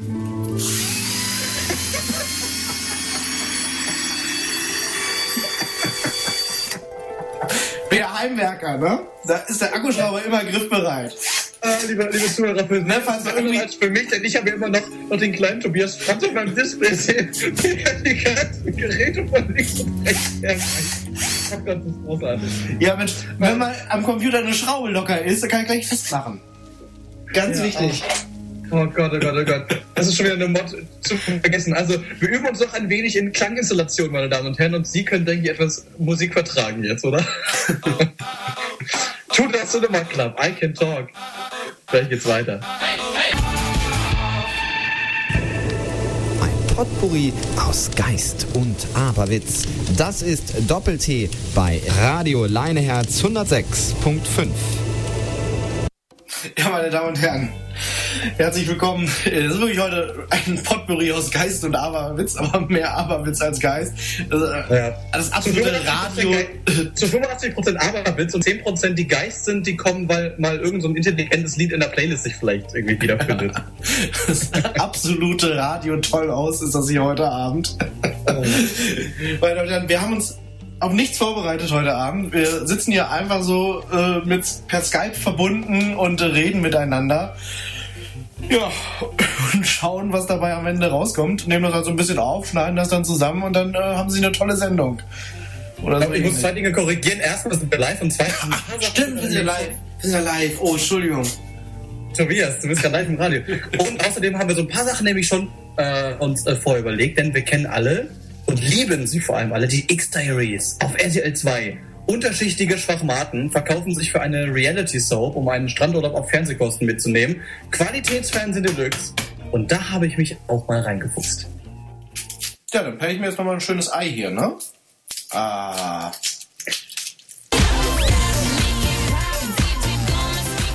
Heimwerker, ne? Da ist der Akkuschrauber immer griffbereit. Ah, liebe, liebe Zuhörer, für, Ne, falls irgendwie- als für mich, denn ich habe ja immer noch, noch den kleinen Tobias Franz auf meinem Display sehen, der die ganzen Geräte von links und rechts herreicht. Gott, das ist großartig. Ja, Mensch, wenn mal am Computer eine Schraube locker ist, dann kann ich gleich festmachen. Ganz Ja, wichtig. Oh Gott, oh Gott, oh Gott. Das ist schon wieder eine Mod zu vergessen. Also, wir üben uns doch ein wenig in Klanginstallation, meine Damen und Herren, und Sie können, denke ich, etwas Musik vertragen jetzt, oder? Tut das Cinema Club, I can talk. Gleich geht's weiter. Ein Potpourri aus Geist und Aberwitz. Das ist Doppel-T bei Radio Leineherz 106.5. Ja, meine Damen und Herren. Herzlich willkommen. Das ist wirklich heute ein Potpourri aus Geist und Aberwitz, aber mehr Aberwitz als Geist. Das, äh, Ja. das absolute Radio. Zu 85% Aberwitz und 10% die Geist sind, die kommen, weil mal irgend so ein intelligentes Lied in der Playlist sich vielleicht irgendwie wiederfindet. Das absolute Radio toll aus ist das hier heute Abend. Meine Damen wir haben uns auf nichts vorbereitet heute Abend. Wir sitzen hier einfach so äh, mit per Skype verbunden und äh, reden miteinander. Ja, und schauen, was dabei am Ende rauskommt. Nehmen das halt so ein bisschen auf, schneiden das dann zusammen und dann äh, haben sie eine tolle Sendung. Oder so Aber ich muss zwei Dinge korrigieren. Erstens sind wir live und zweitens. Stimmt, wir sind ja live. Wir sind live. Oh, Entschuldigung. Tobias, du bist ja live im Radio. Und außerdem haben wir so ein paar Sachen nämlich schon äh, uns äh, vorher überlegt, denn wir kennen alle und lieben sie vor allem alle, die X-Diaries auf RTL 2. Unterschichtige Schwachmaten verkaufen sich für eine Reality-Soap, um einen Strandurlaub auf Fernsehkosten mitzunehmen. Qualitätsfernsehen Deluxe. Und da habe ich mich auch mal reingefuchst. Ja, dann pelle ich mir jetzt nochmal ein schönes Ei hier, ne? Ah.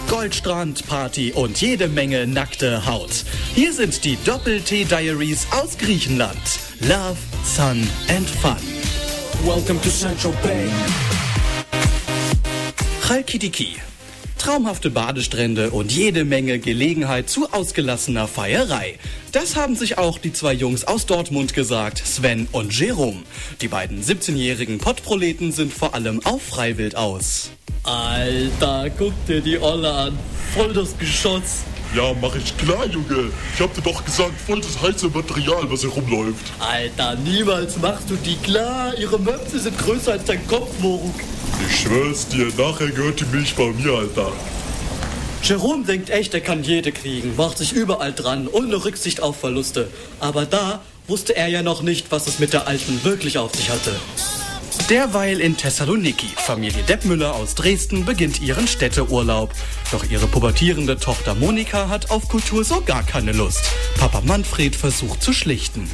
Goldstrand-Party und jede Menge nackte Haut. Hier sind die Doppel-T-Diaries aus Griechenland. Love, Sun and Fun. Welcome to Central Bay. Chalkidiki. Traumhafte Badestrände und jede Menge Gelegenheit zu ausgelassener Feierei. Das haben sich auch die zwei Jungs aus Dortmund gesagt, Sven und Jerome. Die beiden 17-jährigen Pottproleten sind vor allem auf Freiwild aus. Alter, guck dir die Olle an. Voll das Geschoss. Ja, mach ich klar, Junge. Ich hab dir doch gesagt, voll das heiße Material, was hier rumläuft. Alter, niemals machst du die klar. Ihre Möpse sind größer als dein Kopfmoruk. Ich schwör's dir, nachher gehört die Milch bei mir, Alter. Jerome denkt echt, er kann jede kriegen, macht sich überall dran, ohne Rücksicht auf Verluste. Aber da wusste er ja noch nicht, was es mit der Alten wirklich auf sich hatte. Derweil in Thessaloniki. Familie Deppmüller aus Dresden beginnt ihren Städteurlaub. Doch ihre pubertierende Tochter Monika hat auf Kultur so gar keine Lust. Papa Manfred versucht zu schlichten.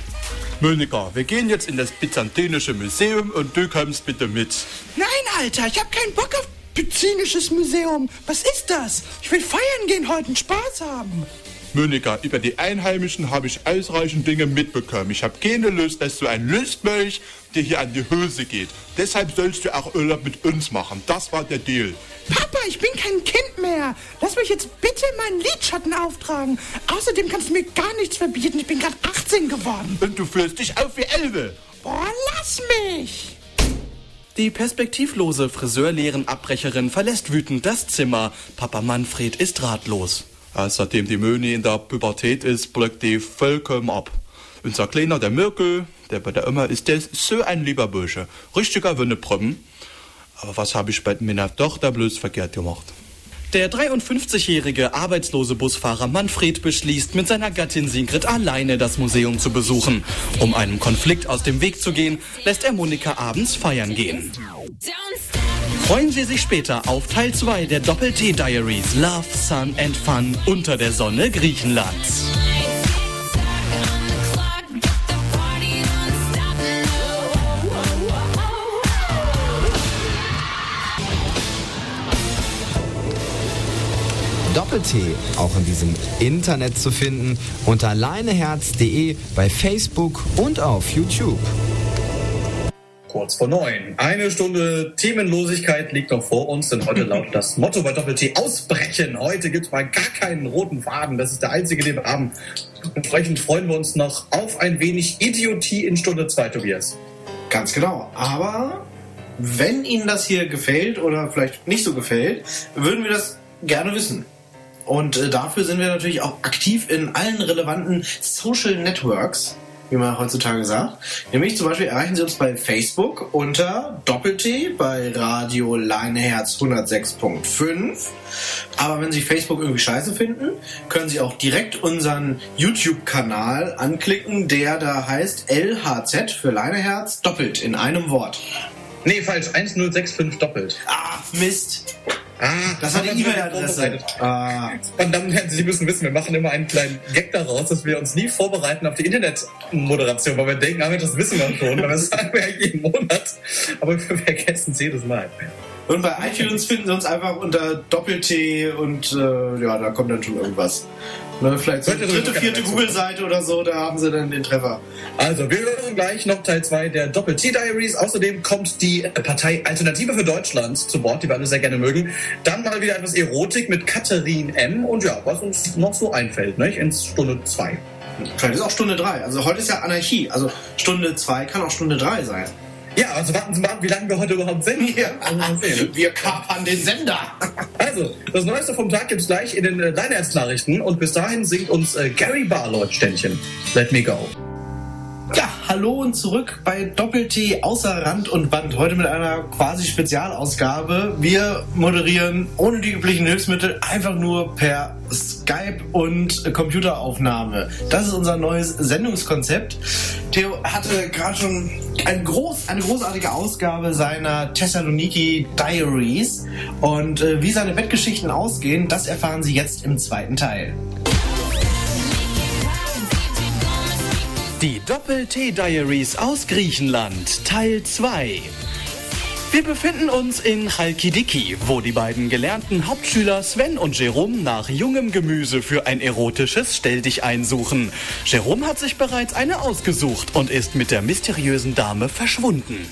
Monika, wir gehen jetzt in das Byzantinische Museum und du kommst bitte mit. Nein, Alter, ich hab keinen Bock auf Byzinisches Museum. Was ist das? Ich will feiern gehen heute und Spaß haben. Monika, über die Einheimischen habe ich ausreichend Dinge mitbekommen. Ich habe keine Lust, dass so ein Lustmolch dir hier an die Hose geht. Deshalb sollst du auch Urlaub mit uns machen. Das war der Deal. Papa, ich bin kein Kind mehr. Lass mich jetzt bitte meinen Lidschatten auftragen. Außerdem kannst du mir gar nichts verbieten. Ich bin gerade 18 geworden. Und du fühlst dich auf wie Elbe. Boah, lass mich. Die perspektivlose Friseurlehren-Abbrecherin verlässt wütend das Zimmer. Papa Manfred ist ratlos. Seitdem die Möni in der Pubertät ist, blöckt die vollkommen ab. Unser Kleiner, der Mirko, der bei der Oma ist, der ist so ein lieber Bursche. Richtiger Wünnebrümm. Aber was habe ich bei meiner Tochter bloß verkehrt gemacht? Der 53-jährige arbeitslose Busfahrer Manfred beschließt, mit seiner Gattin Sigrid alleine das Museum zu besuchen. Um einem Konflikt aus dem Weg zu gehen, lässt er Monika abends feiern gehen. Freuen Sie sich später auf Teil 2 der Doppel-T-Diaries Love, Sun and Fun unter der Sonne Griechenlands. Doppel-T auch in diesem Internet zu finden unter leineherz.de bei Facebook und auf YouTube. Kurz vor neun. Eine Stunde Themenlosigkeit liegt noch vor uns, denn heute lautet das Motto bei Doppel-T ausbrechen. Heute gibt es mal gar keinen roten Faden. Das ist der einzige, den wir haben. Entsprechend freuen wir uns noch auf ein wenig Idiotie in Stunde zwei, Tobias. Ganz genau. Aber wenn Ihnen das hier gefällt oder vielleicht nicht so gefällt, würden wir das gerne wissen. Und äh, dafür sind wir natürlich auch aktiv in allen relevanten Social Networks, wie man heutzutage sagt. Nämlich zum Beispiel erreichen Sie uns bei Facebook unter Doppel-T bei Radio Leineherz 106.5. Aber wenn Sie Facebook irgendwie scheiße finden, können Sie auch direkt unseren YouTube-Kanal anklicken, der da heißt LHZ für Leineherz doppelt in einem Wort. Nee, falsch. 1065 doppelt. Ah, Mist. Ah, Das war die E-Mail-Adresse. Ah. Und Herren, Sie müssen wissen, wir machen immer einen kleinen Gag daraus, dass wir uns nie vorbereiten auf die Internetmoderation, weil wir denken, ah, das wissen wir schon, weil das sagen wir ja jeden Monat. Aber wir vergessen es jedes Mal. Und bei iTunes finden Sie uns einfach unter Doppel-T und äh, ja, da kommt dann schon irgendwas. Oder vielleicht so dritte, vierte. Google-Seite oder so, da haben sie dann den Treffer. Also, wir hören gleich noch Teil 2 der Doppel-T-Diaries. Außerdem kommt die Partei Alternative für Deutschland zu Wort, die wir alle sehr gerne mögen. Dann mal wieder etwas Erotik mit Katharin M. Und ja, was uns noch so einfällt, nicht? Ins Stunde 2. Vielleicht ist auch Stunde 3. Also heute ist ja Anarchie. Also Stunde 2 kann auch Stunde 3 sein. Ja, also warten Sie mal ab, wie lange wir heute überhaupt sind. Ja. Wir kapern den Sender. Also, das Neueste vom Tag gibt's gleich in den äh, Nachrichten und bis dahin singt uns äh, Gary Barlow ein Ständchen. Let me go. Ja, hallo und zurück bei Doppel-T außer Rand und Band. Heute mit einer quasi Spezialausgabe. Wir moderieren ohne die üblichen Hilfsmittel einfach nur per Skype und Computeraufnahme. Das ist unser neues Sendungskonzept. Theo hatte gerade schon ein groß, eine großartige Ausgabe seiner Thessaloniki Diaries. Und äh, wie seine Bettgeschichten ausgehen, das erfahren Sie jetzt im zweiten Teil. Die Doppel-T-Diaries aus Griechenland, Teil 2. Wir befinden uns in Chalkidiki, wo die beiden gelernten Hauptschüler Sven und Jerome nach jungem Gemüse für ein erotisches Stelldich suchen. Jerome hat sich bereits eine ausgesucht und ist mit der mysteriösen Dame verschwunden.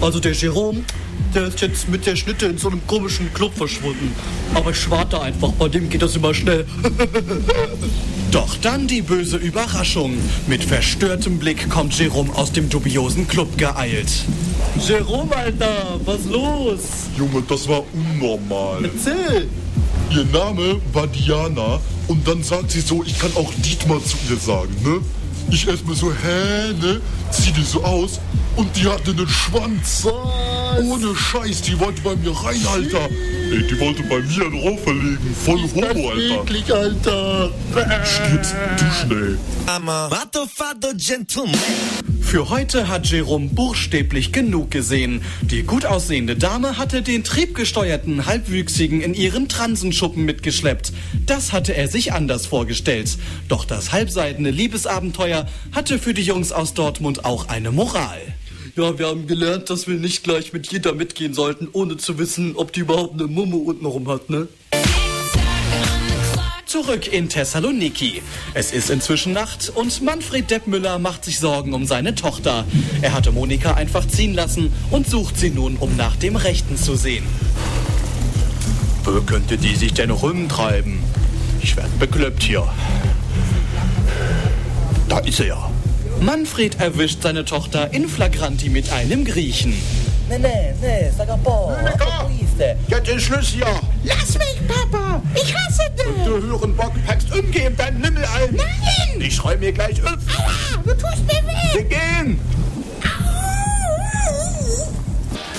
Also der Jerome, der ist jetzt mit der Schnitte in so einem komischen Club verschwunden. Aber ich warte einfach, bei dem geht das immer schnell. Doch dann die böse Überraschung. Mit verstörtem Blick kommt Jerome aus dem dubiosen Club geeilt. Jerome, Alter, was los? Junge, das war unnormal. Erzähl! Ihr Name war Diana und dann sagt sie so, ich kann auch Dietmar zu ihr sagen, ne? Ich erstmal so, hä, ne? Zieh die so aus und die hatte einen Schwanz. Ohne Scheiß, die wollte bei mir rein, Alter. Ey, die wollte bei mir einen Rohr verlegen. Voll Homo, Alter. Eklig, Alter. Stirbst du schnell. Für heute hat Jerome buchstäblich genug gesehen. Die gut aussehende Dame hatte den triebgesteuerten Halbwüchsigen in ihren Transenschuppen mitgeschleppt. Das hatte er sich anders vorgestellt. Doch das halbseidene Liebesabenteuer hatte für die Jungs aus Dortmund auch eine Moral. Ja, wir haben gelernt, dass wir nicht gleich mit jeder mitgehen sollten, ohne zu wissen, ob die überhaupt eine Mumme untenrum hat, ne? Zurück in Thessaloniki. Es ist inzwischen Nacht und Manfred Deppmüller macht sich Sorgen um seine Tochter. Er hatte Monika einfach ziehen lassen und sucht sie nun, um nach dem Rechten zu sehen. Wo könnte die sich denn rumtreiben? Ich werd bekloppt hier. Da ist er ja. Manfred erwischt seine Tochter in Flagranti mit einem Griechen. Ne, ne, ne, sag po'. Jetzt ist Schluss hier. Lass mich, Papa! Ich hasse dich! Du Hurenbock, packst umgehend deinen Nimmel ein. Nein! Ich räum mir gleich auf. Aua, du tust mir weh! Wir gehen.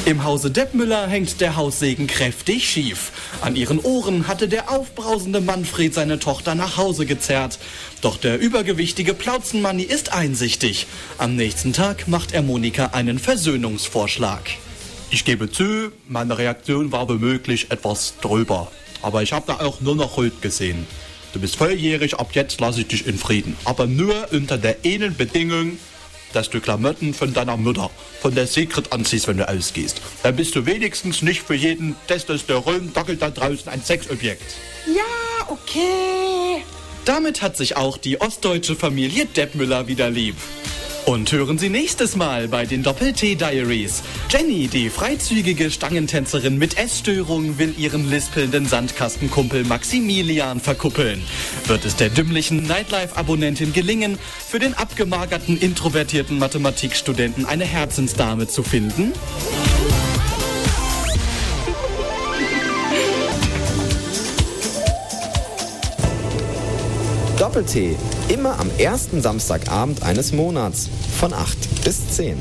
Im Hause Deppmüller hängt der Haussegen kräftig schief. An ihren Ohren hatte der aufbrausende Manfred seine Tochter nach Hause gezerrt. Doch der übergewichtige Plauzenmanni ist einsichtig. Am nächsten Tag macht er Monika einen Versöhnungsvorschlag. Ich gebe zu, meine Reaktion war womöglich etwas drüber. Aber ich habe da auch nur noch Huld gesehen. Du bist volljährig, ab jetzt lasse ich dich in Frieden. Aber nur unter der einen Bedingung, dass du Klamotten von deiner Mutter, von der Secret anziehst, wenn du ausgehst. Dann bist du wenigstens nicht für jeden Testosteron-Dackel da draußen ein Sexobjekt. Ja, okay. Damit hat sich auch die ostdeutsche Familie Deppmüller wieder lieb. Und hören Sie nächstes Mal bei den Doppel-T-Diaries. Jenny, die freizügige Stangentänzerin mit Essstörung, will ihren lispelnden Sandkastenkumpel Maximilian verkuppeln. Wird es der dümmlichen Nightlife-Abonnentin gelingen, für den abgemagerten, introvertierten Mathematikstudenten eine Herzensdame zu finden? Doppel-T. Immer am ersten Samstagabend eines Monats. Von 8 bis 10.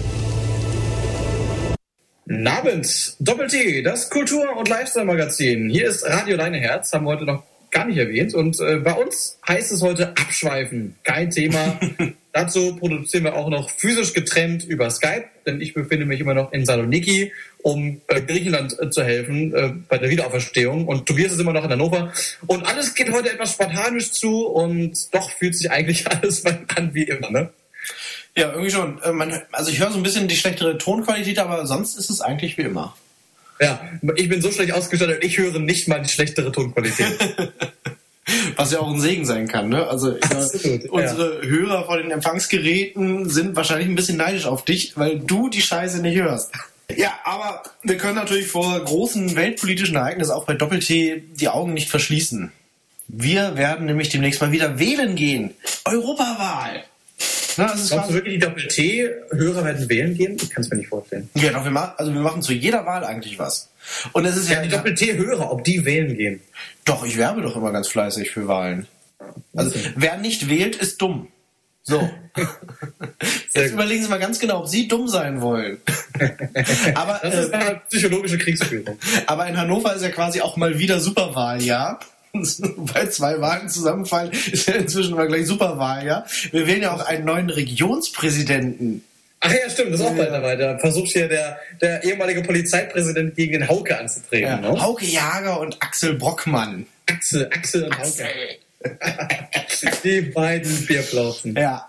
Guten Abend, Doppel-T, das Kultur- und Lifestyle-Magazin. Hier ist Radio Deine Herz, haben wir heute noch gar nicht erwähnt. Und äh, bei uns heißt es heute Abschweifen. Kein Thema. Dazu produzieren wir auch noch physisch getrennt über Skype, denn ich befinde mich immer noch in Saloniki, um äh, Griechenland äh, zu helfen äh, bei der Wiederauferstehung. Und Tobias ist immer noch in Hannover. Und alles geht heute etwas spartanisch zu und doch fühlt sich eigentlich alles an wie immer, ne? Ja, irgendwie schon. Äh, Man, also ich höre so ein bisschen die schlechtere Tonqualität, aber sonst ist es eigentlich wie immer. Ja, ich bin so schlecht ausgestattet, ich höre nicht mal die schlechtere Tonqualität. Was ja auch ein Segen sein kann, ne? Also Absolut, ja. unsere Hörer von den Empfangsgeräten sind wahrscheinlich ein bisschen neidisch auf dich, weil du die Scheiße nicht hörst. Ja, aber wir können natürlich vor großen weltpolitischen Ereignissen auch bei Doppel-T die Augen nicht verschließen. Wir werden nämlich demnächst mal wieder wählen gehen. Europawahl. Na, ist Glaubst du wirklich, die Doppel-T-Hörer werden wählen gehen? Ich kann es mir nicht vorstellen. ja, doch, wir machen, also wir machen zu jeder Wahl eigentlich was. Und es ist ja, Ja, die Doppel-T-Hörer, ob die wählen gehen. Doch, ich werbe doch immer ganz fleißig für Wahlen. Also, wer nicht wählt, ist dumm. So. Jetzt überlegen Sie mal ganz genau, ob Sie dumm sein wollen. aber, Das ist äh, eine psychologische Kriegsführung. aber in Hannover ist ja quasi auch mal wieder Superwahljahr. Weil zwei Wahlen zusammenfallen, ist ja inzwischen mal gleich Superwahljahr. Wir wählen ja auch einen neuen Regionspräsidenten. Ach ja, stimmt, das ist auch bald dabei. Da versucht hier der, der ehemalige Polizeipräsident gegen den Hauke anzutreten. Ja, Ne? Hauke Jager und Axel Brockmann. Axel, Axel und Hauke. Die beiden Bierplauzen. Ja.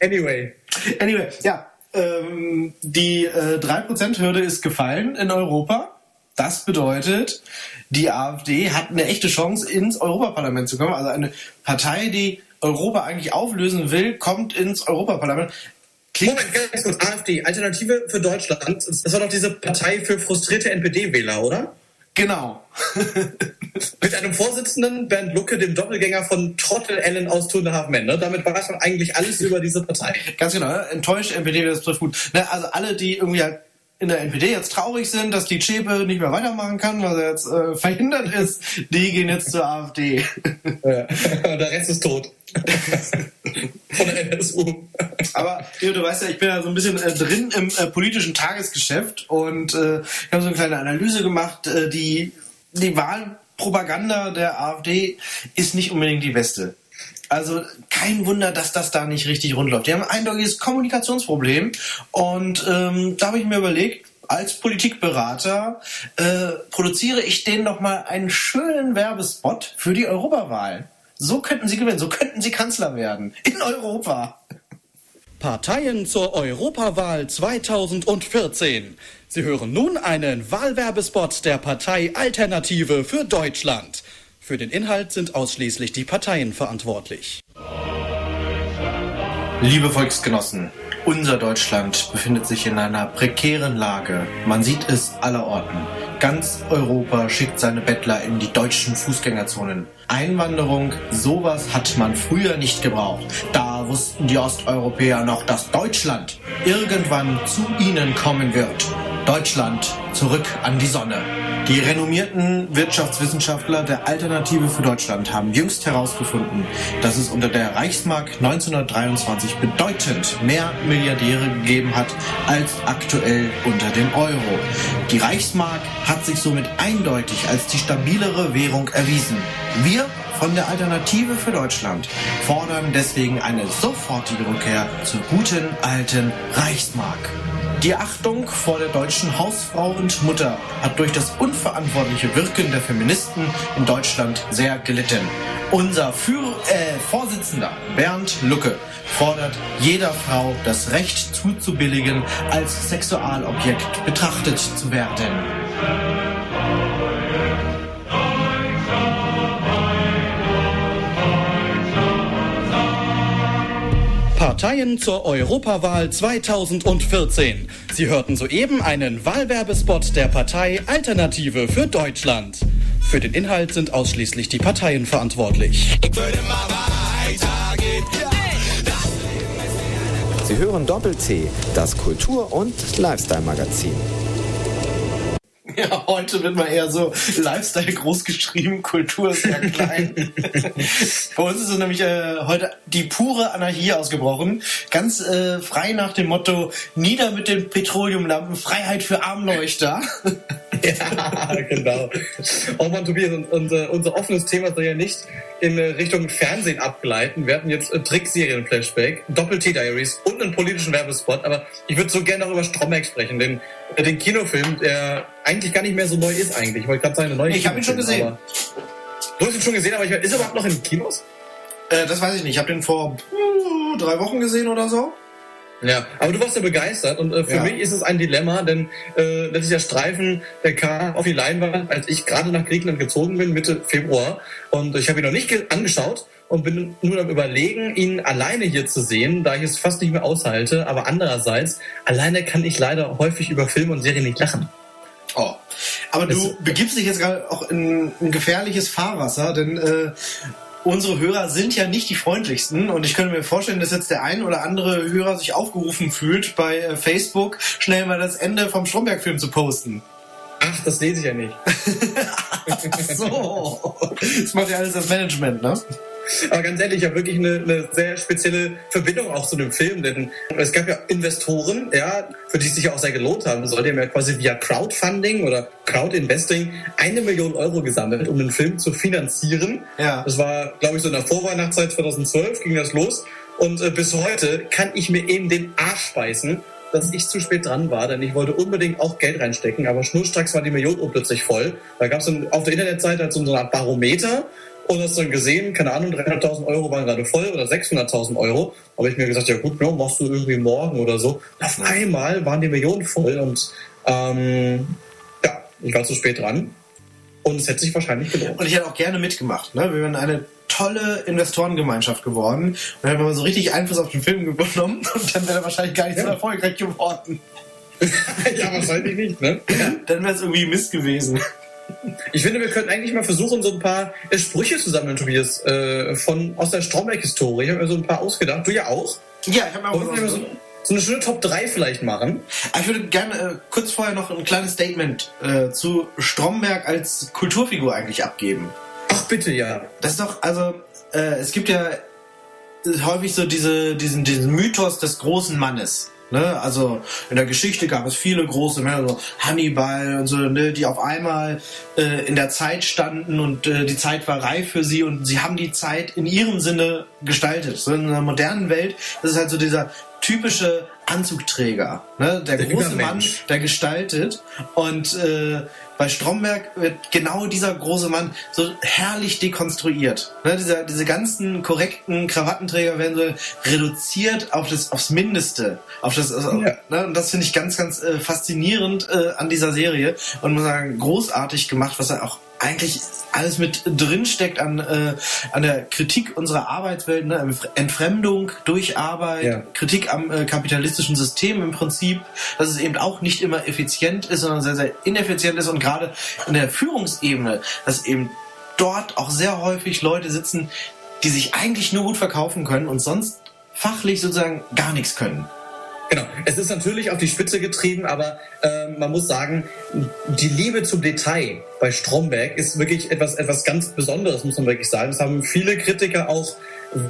Anyway. Anyway, ja. Ähm, die äh, 3%-Hürde ist gefallen in Europa. Das bedeutet, die AfD hat eine echte Chance, ins Europaparlament zu kommen. Also eine Partei, die Europa eigentlich auflösen will, kommt ins Europaparlament. Moment, ganz kurz. AfD, Alternative für Deutschland. Das war doch diese Partei für frustrierte NPD-Wähler, oder? Genau. Mit einem Vorsitzenden, Bernd Lucke, dem Doppelgänger von Trottel Allen aus Two and. Ne? Damit weiß man eigentlich alles über diese Partei. Ganz genau, ne? enttäuscht NPD, das trifft gut. Ne, also alle, die irgendwie halt in der NPD jetzt traurig sind, dass die Zschäpe nicht mehr weitermachen kann, weil er jetzt äh, verhindert ist, die gehen jetzt zur AfD. Ja. Der Rest ist tot. Von der NSU. Aber Theo, du weißt ja, ich bin ja so ein bisschen äh, drin im äh, politischen Tagesgeschäft und äh, ich habe so eine kleine Analyse gemacht. Äh, die, die Wahlpropaganda der AfD ist nicht unbedingt die beste. Also kein Wunder, dass das da nicht richtig rund läuft. Die haben ein eindeutiges Kommunikationsproblem und ähm, da habe ich mir überlegt, als Politikberater äh, produziere ich denen noch mal einen schönen Werbespot für die Europawahl. So könnten sie gewinnen, so könnten sie Kanzler werden. In Europa. Parteien zur Europawahl 2014. Sie hören nun einen Wahlwerbespot der Partei Alternative für Deutschland. Für den Inhalt sind ausschließlich die Parteien verantwortlich. Liebe Volksgenossen, unser Deutschland befindet sich in einer prekären Lage. Man sieht es allerorten. Ganz Europa schickt seine Bettler in die deutschen Fußgängerzonen. Einwanderung, sowas hat man früher nicht gebraucht. Da wussten die Osteuropäer noch, dass Deutschland irgendwann zu ihnen kommen wird. Deutschland zurück an die Sonne. Die renommierten Wirtschaftswissenschaftler der Alternative für Deutschland haben jüngst herausgefunden, dass es unter der Reichsmark 1923 bedeutend mehr Milliardäre gegeben hat als aktuell unter dem Euro. Die Reichsmark hat sich somit eindeutig als die stabilere Währung erwiesen. Wir von der Alternative für Deutschland fordern deswegen eine sofortige Rückkehr zur guten alten Reichsmark. Die Achtung vor der deutschen Hausfrau und Mutter hat durch das unverantwortliche Wirken der Feministen in Deutschland sehr gelitten. Unser Führ äh, Vorsitzender Bernd Lucke fordert jeder Frau das Recht zuzubilligen, als Sexualobjekt betrachtet zu werden. Parteien zur Europawahl 2014. Sie hörten soeben einen Wahlwerbespot der Partei Alternative für Deutschland. Für den Inhalt sind ausschließlich die Parteien verantwortlich. Sie hören Doppel-T, das Kultur- und Lifestyle-Magazin. Ja, heute wird mal eher so Lifestyle groß geschrieben, Kultur ist ja klein. Bei uns ist nämlich äh, heute die pure Anarchie ausgebrochen. Ganz äh, frei nach dem Motto, nieder mit den Petroleumlampen, Freiheit für Armleuchter. Ja, genau. Oh Mann, Tobias, unser, unser offenes Thema soll ja nicht in äh, Richtung Fernsehen abgleiten. Wir hatten jetzt äh, Trickserien-Flashback, Doppel-T-Diaries und einen politischen Werbespot, aber ich würde so gerne noch über Stromberg sprechen, den, äh, den Kinofilm, der eigentlich gar nicht mehr so neu ist eigentlich. Ich wollte gerade sagen, eine neue Ich hab ihn schon gesehen. aber- Du hast ihn schon gesehen, aber ich, ist er überhaupt noch in Kinos? Äh, das weiß ich nicht. Ich habe den vor drei Wochen gesehen oder so. Ja, aber du warst ja begeistert und äh, für Ja. mich ist es ein Dilemma, denn äh, letztlich der Streifen, der kam auf die Leinwand, als ich gerade nach Griechenland gezogen bin, Mitte Februar. Und ich habe ihn noch nicht ge- angeschaut und bin nur am überlegen, ihn alleine hier zu sehen, da ich es fast nicht mehr aushalte. Aber andererseits, alleine kann ich leider häufig über Filme und Serien nicht lachen. Oh. Aber du begibst dich jetzt gerade auch in ein gefährliches Fahrwasser, denn äh, unsere Hörer sind ja nicht die freundlichsten und ich könnte mir vorstellen, dass jetzt der ein oder andere Hörer sich aufgerufen fühlt, bei äh, Facebook schnell mal das Ende vom Stromberg-Film zu posten. Ach, das lese ich ja nicht. so, das macht ja alles das Management, ne? Aber ganz ehrlich, ich habe wirklich eine, eine sehr spezielle Verbindung auch zu dem Film, denn es gab ja Investoren, ja, für die es sich ja auch sehr gelohnt haben soll. Die haben ja quasi via Crowdfunding oder Crowdinvesting eine Million Euro gesammelt, um den Film zu finanzieren. Ja. Das war, glaube ich, so in der Vorweihnachtszeit 2012 ging das los. Und äh, bis heute kann ich mir eben den Arsch speisen, dass ich zu spät dran war, denn ich wollte unbedingt auch Geld reinstecken, aber schnurstracks war die Million plötzlich voll. Da gab es auf der Internetseite halt so eine Art Barometer und hast dann gesehen, keine Ahnung, 300.000 Euro waren gerade voll oder 600.000 Euro. Aber ich mir gesagt, ja gut, ja, machst du irgendwie morgen oder so. Und auf einmal waren die Millionen voll und ähm, ja, ich war zu spät dran und es hätte sich wahrscheinlich gelohnt. Und ich hätte auch gerne mitgemacht. Ne? Wir wären eine tolle Investorengemeinschaft geworden und dann hätten wir so richtig Einfluss auf den Film genommen und dann wäre er wahrscheinlich gar nicht so erfolgreich geworden. ja, wahrscheinlich nicht, ne? Dann wäre es irgendwie Mist gewesen. Ich finde, wir könnten eigentlich mal versuchen, so ein paar Sprüche zu sammeln, Tobias, äh, von, aus der Stromberg-Historie. Ich habe mir so ein paar ausgedacht. Du ja auch? Ja, ich habe mir auch Wollen wir so, so eine schöne Top 3 vielleicht machen. Aber Ich würde gerne äh, kurz vorher noch ein kleines Statement äh, zu Stromberg als Kulturfigur eigentlich abgeben. Ach bitte, ja. Das ist doch, also, äh, es gibt ja häufig so diese, diesen, diesen Mythos des großen Mannes. Ne? Also in der Geschichte gab es viele große Männer, so Hannibal und so, ne, die auf einmal äh, in der Zeit standen und äh, die Zeit war reif für sie und sie haben die Zeit in ihrem Sinne gestaltet. So in einer modernen Welt, das ist halt so dieser typische Anzugträger, ne? der, Der große Mann, der gestaltet und äh, bei Stromberg wird genau dieser große Mann so herrlich dekonstruiert. Ne, dieser, diese ganzen korrekten Krawattenträger werden so reduziert auf das, aufs Mindeste. Auf das, also, ne, und das finde ich ganz, ganz äh, faszinierend äh, an dieser Serie und muss sagen, großartig gemacht, was er auch eigentlich alles mit drin steckt an, äh, an der Kritik unserer Arbeitswelt, ne? Entfremdung durch Arbeit, Ja. Kritik am äh, kapitalistischen System im Prinzip, dass es eben auch nicht immer effizient ist, sondern sehr, sehr ineffizient ist und gerade in der Führungsebene, dass eben dort auch sehr häufig Leute sitzen, die sich eigentlich nur gut verkaufen können und sonst fachlich sozusagen gar nichts können. Genau. Es ist natürlich auf die Spitze getrieben, aber äh, man muss sagen, die Liebe zum Detail bei Stromberg ist wirklich etwas, etwas ganz Besonderes, muss man wirklich sagen. Das haben viele Kritiker auch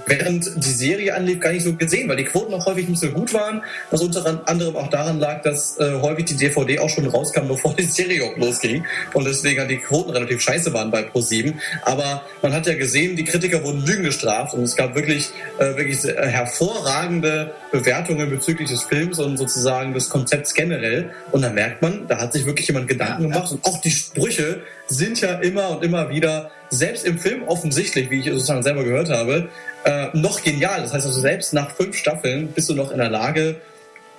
während die Serie anlief gar nicht so gesehen, weil die Quoten auch häufig nicht so gut waren, was unter anderem auch daran lag, dass äh, häufig die DVD auch schon rauskam, bevor die Serie auch losging und deswegen halt die Quoten relativ scheiße waren bei Pro7. Aber man hat ja gesehen, die Kritiker wurden Lügen gestraft und es gab wirklich, äh, wirklich sehr hervorragende Bewertungen bezüglich des Films und sozusagen des Konzepts generell. Und da merkt man, da hat sich wirklich jemand Gedanken gemacht und auch die Sprüche sind ja immer und immer wieder, selbst im Film offensichtlich, wie ich sozusagen selber gehört habe, äh, noch genial. Das heißt also, selbst nach fünf Staffeln bist du noch in der Lage,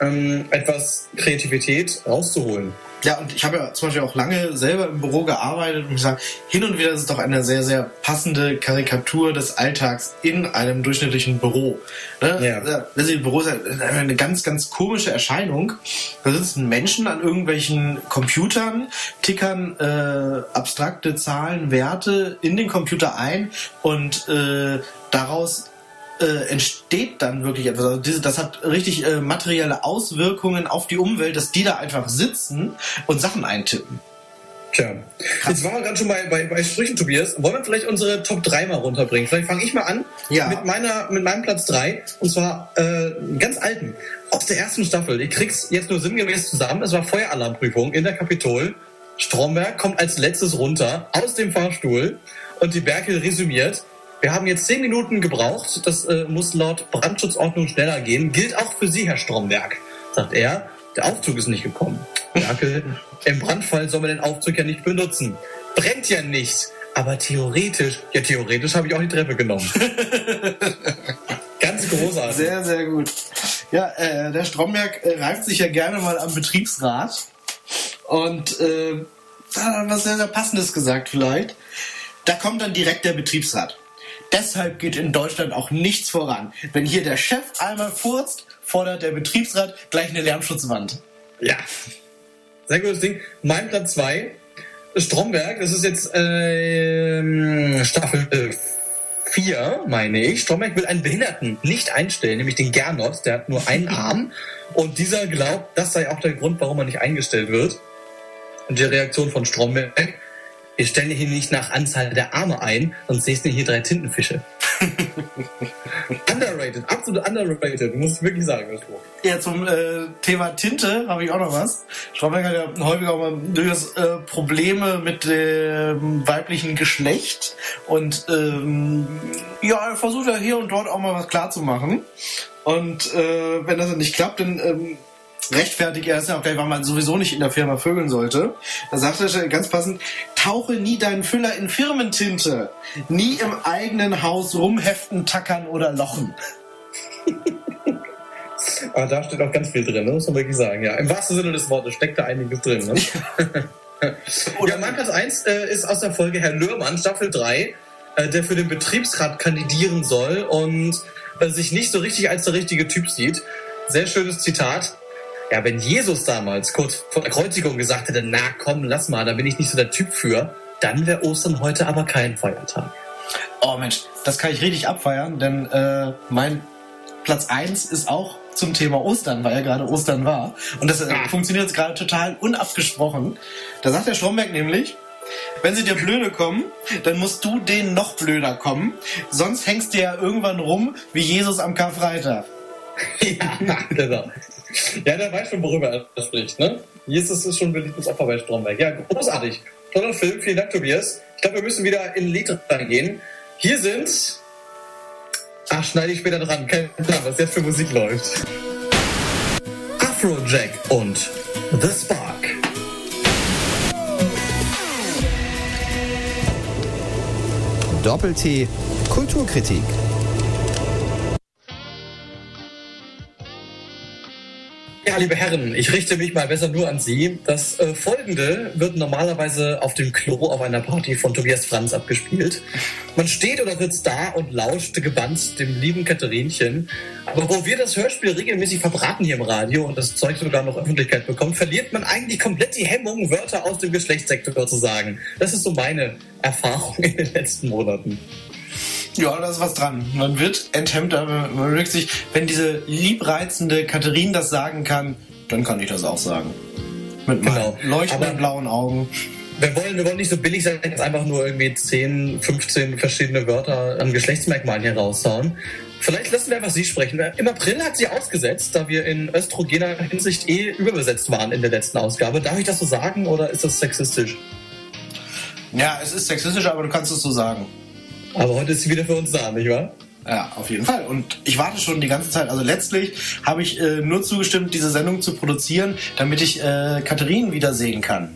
ähm, etwas Kreativität rauszuholen. Ja, und ich habe ja zum Beispiel auch lange selber im Büro gearbeitet und ich sage, hin und wieder ist es doch eine sehr, sehr passende Karikatur des Alltags in einem durchschnittlichen Büro. Ne? Ja. Das Büro ist eine ganz, ganz komische Erscheinung. Da sitzen Menschen an irgendwelchen Computern, tickern äh, abstrakte Zahlen, Werte in den Computer ein und äh, daraus äh, entsteht dann wirklich etwas. Also diese, das hat richtig äh, materielle Auswirkungen auf die Umwelt, dass die da einfach sitzen und Sachen eintippen. Tja, jetzt waren wir gerade schon bei, bei, bei Sprüchen, Tobias. Wollen wir vielleicht unsere Top 3 mal runterbringen? Vielleicht fange ich mal an Ja. mit, meiner, mit meinem Platz 3. Und zwar äh, ganz alten. Aus der ersten Staffel. Ich krieg's jetzt nur sinngemäß zusammen. Es war Feueralarmprüfung in der Kapitol. Stromberg kommt als letztes runter aus dem Fahrstuhl und die Berkel resümiert. Wir haben jetzt zehn Minuten gebraucht. Das äh, muss laut Brandschutzordnung schneller gehen. Gilt auch für Sie, Herr Stromberg, sagt er. Der Aufzug ist nicht gekommen. Berkel, im Brandfall soll man den Aufzug ja nicht benutzen. Brennt ja nicht. Aber theoretisch, ja theoretisch habe ich auch die Treppe genommen. Ganz großartig. Sehr, sehr gut. Ja, äh, der Stromberg äh, reift sich ja gerne mal am Betriebsrat. Und äh, da hat er was sehr, sehr Passendes gesagt vielleicht. Da kommt dann direkt der Betriebsrat. Deshalb geht in Deutschland auch nichts voran. Wenn hier der Chef einmal furzt, fordert der Betriebsrat gleich eine Lärmschutzwand. Ja. Sehr gutes Ding. Mein Platz 2, Stromberg, das ist jetzt ähm, Staffel 4, meine ich. Stromberg will einen Behinderten nicht einstellen, nämlich den Gernot, der hat nur einen Arm. Und dieser glaubt, das sei auch der Grund, warum er nicht eingestellt wird. Und die Reaktion von Stromberg, wir stellen hier nicht nach Anzahl der Arme ein, sonst siehst du hier drei Tintenfische. underrated, absolut underrated, muss ich wirklich sagen, das Spruch. Ja, zum äh, Thema Tinte habe ich auch noch was. Stromberg hat ja häufig auch mal durchaus äh, Probleme mit dem weiblichen Geschlecht und ähm, ja, er versucht ja hier und dort auch mal was klar zu machen. Und äh, wenn das dann nicht klappt, dann ähm, rechtfertigt er es ja auch gleich, weil man sowieso nicht in der Firma vögeln sollte. Da sagt er ganz passend, tauche nie deinen Füller in Firmentinte. Nie im eigenen Haus rumheften, tackern oder lochen. Aber da steht auch ganz viel drin, ne? muss man wirklich sagen. Ja, im wahrsten Sinne des Wortes steckt da einiges drin. Ne? ja, mein Platz 1 äh, ist aus der Folge Herr Lürmann, Staffel 3, äh, der für den Betriebsrat kandidieren soll und äh, sich nicht so richtig als der richtige Typ sieht. Sehr schönes Zitat. Ja, wenn Jesus damals kurz vor der Kreuzigung gesagt hätte, na komm, lass mal, da bin ich nicht so der Typ für, dann wäre Ostern heute aber kein Feiertag. Oh Mensch, das kann ich richtig abfeiern, denn äh, mein Platz 1 ist auch zum Thema Ostern, weil ja gerade Ostern war. Und das äh, funktioniert jetzt gerade total unabgesprochen. Da sagt der Stromberg nämlich, wenn sie dir blöde kommen, dann musst du denen noch blöder kommen. Sonst hängst du ja irgendwann rum wie Jesus am Karfreitag. ja, genau. Ja, der weiß schon, worüber er spricht, ne? Jesus ist schon ein beliebtes Opfer bei Stromberg. Ja, großartig. Toller Film. Vielen Dank, Tobias. Ich glaube, wir müssen wieder in Lied reingehen. Hier sind... Ach, schneide ich später dran. Kein Plan, was jetzt für Musik läuft. Afrojack und The Spark. Doppel-T Kulturkritik. Ja, liebe Herren, ich richte mich mal besser nur an Sie. Das äh, folgende wird normalerweise auf dem Klo auf einer Party von Tobias Franz abgespielt. Man steht oder sitzt da und lauscht gebannt dem lieben Katherinchen. Aber wo wir das Hörspiel regelmäßig verbraten hier im Radio und das Zeug sogar noch Öffentlichkeit bekommt, verliert man eigentlich komplett die Hemmung, Wörter aus dem Geschlechtssektor zu sagen. Das ist so meine Erfahrung in den letzten Monaten. Ja, da ist was dran. Man wird enthemmt, aber man merkt sich, wenn diese liebreizende Katharine das sagen kann, dann kann ich das auch sagen. Mit meinen leuchtenden Aber- blauen Augen. Wir wollen, wir wollen nicht so billig sein, jetzt einfach nur irgendwie 10, 15 verschiedene Wörter an Geschlechtsmerkmalen hier raushauen. Vielleicht lassen wir einfach Sie sprechen. Im April hat sie ausgesetzt, da wir in östrogener Hinsicht eh überbesetzt waren in der letzten Ausgabe. Darf ich das so sagen oder ist das sexistisch? Ja, es ist sexistisch, aber du kannst es so sagen. Aber heute ist sie wieder für uns da, nicht wahr? Ja, auf jeden Fall. Und ich warte schon die ganze Zeit. Also letztlich habe ich äh, nur zugestimmt, diese Sendung zu produzieren, damit ich äh, Katharine wiedersehen kann.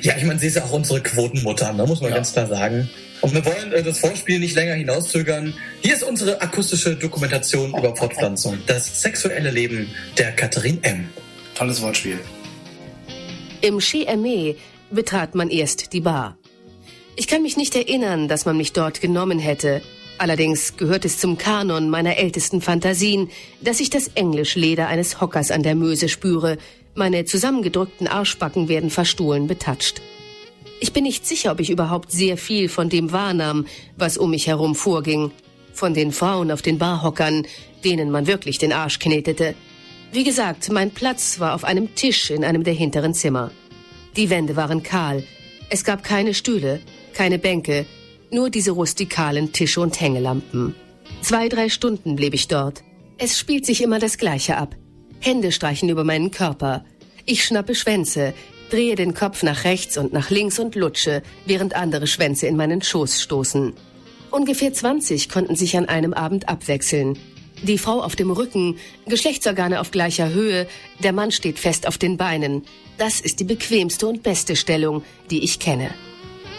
Ja, ich meine, sie ist ja auch unsere Quotenmutter, da muss man ganz klar sagen. Und wir wollen äh, das Vorspiel nicht länger hinauszögern. Hier ist unsere akustische Dokumentation über Fortpflanzung. Das sexuelle Leben der Katharine M. Tolles Wortspiel. Im Chez Aimé betrat man erst die Bar. Ich kann mich nicht erinnern, dass man mich dort genommen hätte. Allerdings gehört es zum Kanon meiner ältesten Fantasien, dass ich das Englischleder eines Hockers an der Möse spüre. Meine zusammengedrückten Arschbacken werden verstohlen betatscht. Ich bin nicht sicher, ob ich überhaupt sehr viel von dem wahrnahm, was um mich herum vorging. Von den Frauen auf den Barhockern, denen man wirklich den Arsch knetete. Wie gesagt, mein Platz war auf einem Tisch in einem der hinteren Zimmer. Die Wände waren kahl. Es gab keine Stühle, keine Bänke, nur diese rustikalen Tische und Hängelampen. Zwei, drei Stunden blieb ich dort. Es spielt sich immer das Gleiche ab. Hände streichen über meinen Körper. Ich schnappe Schwänze, drehe den Kopf nach rechts und nach links und lutsche, während andere Schwänze in meinen Schoß stoßen. Ungefähr 20 konnten sich an einem Abend abwechseln. Die Frau auf dem Rücken, Geschlechtsorgane auf gleicher Höhe, der Mann steht fest auf den Beinen. Das ist die bequemste und beste Stellung, die ich kenne.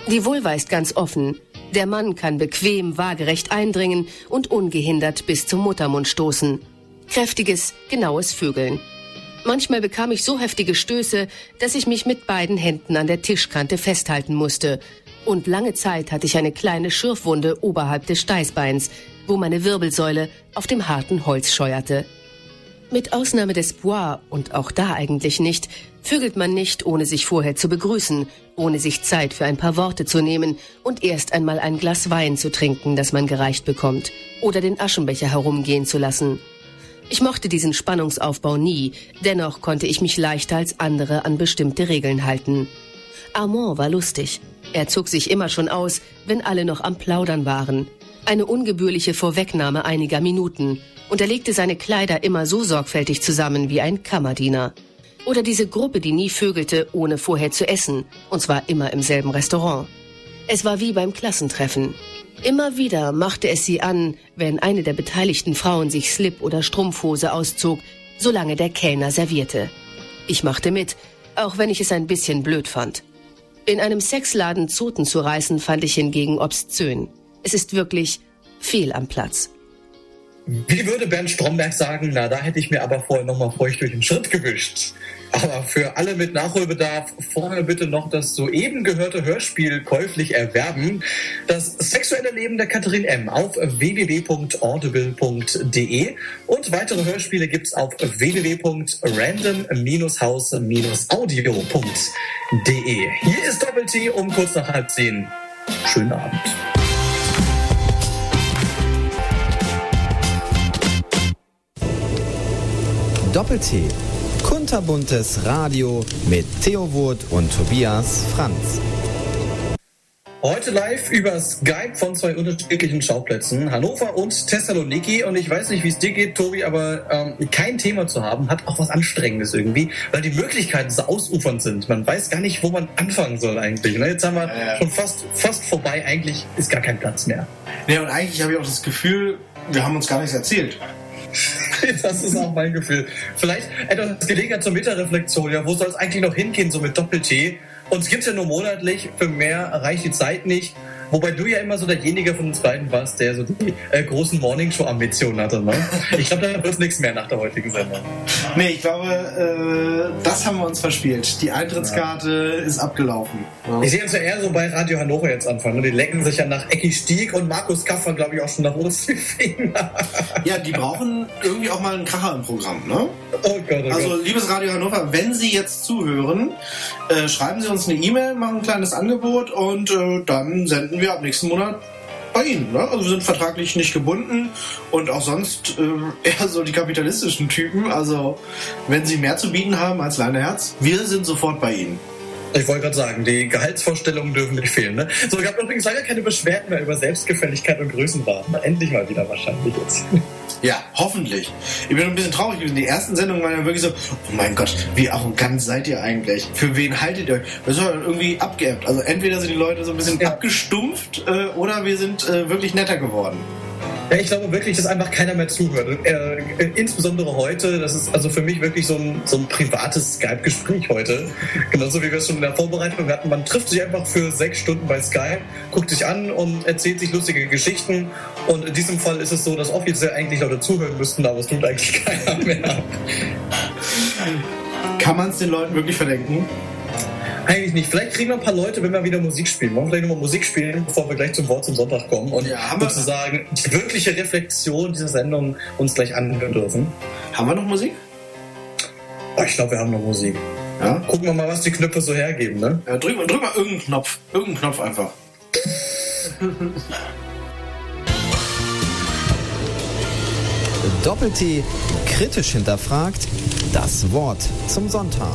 Die Vulva ist ganz offen. Der Mann kann bequem waagerecht eindringen und ungehindert bis zum Muttermund stoßen. Kräftiges, genaues Vögeln. Manchmal bekam ich so heftige Stöße, dass ich mich mit beiden Händen an der Tischkante festhalten musste. Und lange Zeit hatte ich eine kleine Schürfwunde oberhalb des Steißbeins, wo meine Wirbelsäule auf dem harten Holz scheuerte. Mit Ausnahme des Bois und auch da eigentlich nicht, vögelt man nicht, ohne sich vorher zu begrüßen, ohne sich Zeit für ein paar Worte zu nehmen und erst einmal ein Glas Wein zu trinken, das man gereicht bekommt, oder den Aschenbecher herumgehen zu lassen. Ich mochte diesen Spannungsaufbau nie, dennoch konnte ich mich leichter als andere an bestimmte Regeln halten. Armand war lustig. Er zog sich immer schon aus, wenn alle noch am Plaudern waren. Eine ungebührliche Vorwegnahme einiger Minuten. Und er legte seine Kleider immer so sorgfältig zusammen wie ein Kammerdiener. Oder diese Gruppe, die nie vögelte, ohne vorher zu essen. Und zwar immer im selben Restaurant. Es war wie beim Klassentreffen. Immer wieder machte es sie an, wenn eine der beteiligten Frauen sich Slip oder Strumpfhose auszog, solange der Kellner servierte. Ich machte mit, auch wenn ich es ein bisschen blöd fand. In einem Sexladen Zoten zu reißen, fand ich hingegen obszön. Es ist wirklich fehl am Platz. Wie würde Bernd Stromberg sagen, na, da hätte ich mir aber vorher nochmal feucht durch den Schritt gewischt. Aber für alle mit Nachholbedarf vorher bitte noch das soeben gehörte Hörspiel käuflich erwerben. Das sexuelle Leben der Katharin M. auf www.audible.de und weitere Hörspiele gibt's auf www.random-house-audio.de. Hier ist Doppel-T um kurz nach halb zehn. Schönen Abend. Doppel-T. Kunterbuntes Radio mit Theo Wurt und Tobias Franz. Heute live über Skype von zwei unterschiedlichen Schauplätzen, Hannover und Thessaloniki. Und ich weiß nicht, wie es dir geht, Tobi, aber ähm, kein Thema zu haben, hat auch was Anstrengendes irgendwie, weil die Möglichkeiten so ausufernd sind. Man weiß gar nicht, wo man anfangen soll eigentlich. Ne? Jetzt haben wir Ja. schon fast, fast vorbei. Eigentlich ist gar kein Platz mehr. Nee, und eigentlich habe ich auch das Gefühl, wir haben uns gar nichts erzählt. Das ist auch mein Gefühl. Vielleicht etwas Gelegenheit zur Metareflexion. Ja, wo soll es eigentlich noch hingehen, so mit Doppel-T? Uns gibt's ja nur monatlich, für mehr reicht die Zeit nicht. Wobei du ja immer so derjenige von uns beiden warst, der so die äh, großen Morningshow-Ambitionen hatte. Ne? Ich glaube, da wird nichts mehr nach der heutigen Sendung. Nee, ich glaube, äh, das haben wir uns verspielt. Die Eintrittskarte ist abgelaufen. Ich sehe uns ja eher so bei Radio Hannover jetzt anfangen. ne? Die lecken sich ja nach Ecki Stieg und Markus Kaffer, glaube ich, auch schon nach Osterfinger. Ja, die brauchen irgendwie auch mal einen Kracher im Programm, ne? Oh Gott, oh Also, Gott. liebes Radio Hannover, wenn Sie jetzt zuhören, äh, schreiben Sie uns eine E-Mail, machen ein kleines Angebot und äh, dann senden wir ab nächsten Monat bei Ihnen. Ne? Also wir sind vertraglich nicht gebunden und auch sonst äh, eher so die kapitalistischen Typen. Also wenn Sie mehr zu bieten haben als Leineherz, wir sind sofort bei Ihnen. Ich wollte gerade sagen, die Gehaltsvorstellungen dürfen nicht fehlen. Ne? So, ich habe übrigens leider keine Beschwerden mehr über Selbstgefälligkeit und Größenwahn. Endlich mal wieder wahrscheinlich jetzt. Ja, hoffentlich. Ich bin ein bisschen traurig gewesen. Die ersten Sendungen waren ja wirklich so, oh mein Gott, wie arrogant seid ihr eigentlich? Für wen haltet ihr euch? Das war dann irgendwie abgeebbt. Also entweder sind die Leute so ein bisschen abgestumpft äh, oder wir sind äh, wirklich netter geworden. Ja, ich glaube wirklich, dass einfach keiner mehr zuhört. Äh, äh, insbesondere heute, das ist also für mich wirklich so ein, so ein privates Skype-Gespräch heute. Genauso wie wir es schon in der Vorbereitung hatten. Man trifft sich einfach für sechs Stunden bei Skype, guckt sich an und erzählt sich lustige Geschichten. Und in diesem Fall ist es so, dass offiziell eigentlich Leute zuhören müssten, aber es tut eigentlich keiner mehr. Kann man es den Leuten wirklich verdenken? Eigentlich nicht. Vielleicht kriegen wir ein paar Leute, wenn wir wieder Musik spielen. Wollen wir vielleicht nochmal Musik spielen, bevor wir gleich zum Wort zum Sonntag kommen und sozusagen die wirkliche Reflexion dieser Sendung uns gleich anhören dürfen. Haben wir noch Musik? Oh, ich glaube, wir haben noch Musik. Ja? Gucken wir mal, was die Knöpfe so hergeben, ne? Ja, drück, mal- drück mal irgendeinen Knopf. Irgendeinen Knopf einfach. Doppel-T kritisch hinterfragt. Das Wort zum Sonntag.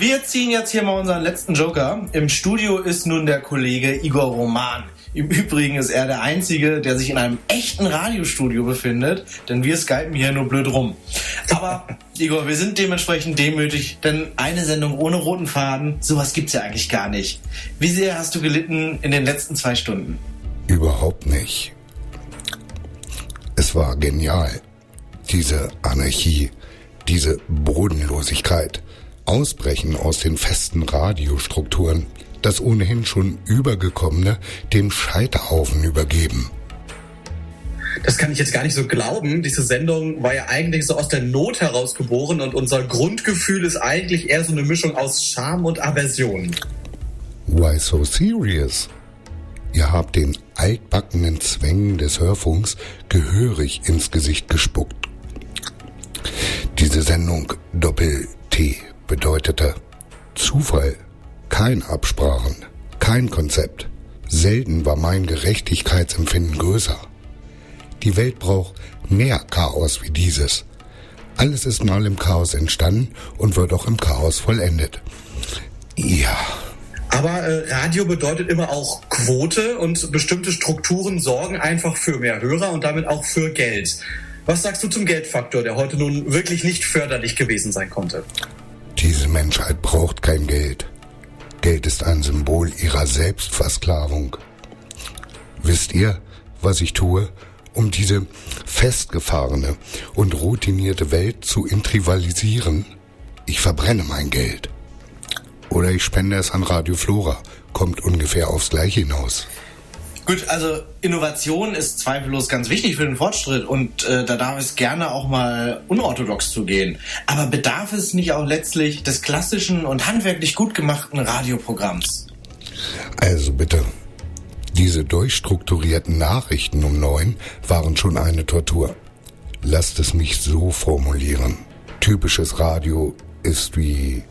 Wir ziehen jetzt hier mal unseren letzten Joker. Im Studio ist nun der Kollege Igor Roman. Im Übrigen ist er der Einzige, der sich in einem echten Radiostudio befindet, denn wir skypen hier nur blöd rum. Aber, Igor, wir sind dementsprechend demütig, denn eine Sendung ohne roten Faden, sowas gibt's ja eigentlich gar nicht. Wie sehr hast du gelitten in den letzten zwei Stunden? Überhaupt nicht. Es war genial. Diese Anarchie, diese Bodenlosigkeit, Ausbrechen aus den festen Radiostrukturen, das ohnehin schon Übergekommene dem Scheiterhaufen übergeben. das kann ich jetzt gar nicht so glauben. Diese Sendung war ja eigentlich so aus der Not heraus geboren und unser Grundgefühl ist eigentlich eher so eine Mischung aus Scham und Aversion. Why so serious? Ihr habt den altbackenen Zwängen des Hörfunks gehörig ins Gesicht gespuckt. Diese Sendung Doppel-T bedeutete Zufall, kein Absprachen, kein Konzept. Selten war mein Gerechtigkeitsempfinden größer. Die Welt braucht mehr Chaos wie dieses. Alles ist mal im Chaos entstanden und wird auch im Chaos vollendet. Ja. Aber äh, Radio bedeutet immer auch Quote und bestimmte Strukturen sorgen einfach für mehr Hörer und damit auch für Geld. Was sagst du zum Geldfaktor, der heute nun wirklich nicht förderlich gewesen sein konnte? Diese Menschheit braucht kein Geld. Geld ist ein Symbol ihrer Selbstversklavung. Wisst ihr, was ich tue, um diese festgefahrene und routinierte Welt zu intrivalisieren? Ich verbrenne mein Geld. Oder ich spende es an Radio Flora. Kommt ungefähr aufs Gleiche hinaus. Gut, also Innovation ist zweifellos ganz wichtig für den Fortschritt und äh, da darf es gerne auch mal unorthodox zugehen. Aber bedarf es nicht auch letztlich des klassischen und handwerklich gut gemachten Radioprogramms? Also bitte. Diese durchstrukturierten Nachrichten um neun waren schon eine Tortur. Lasst es mich so formulieren. Typisches Radio ist wie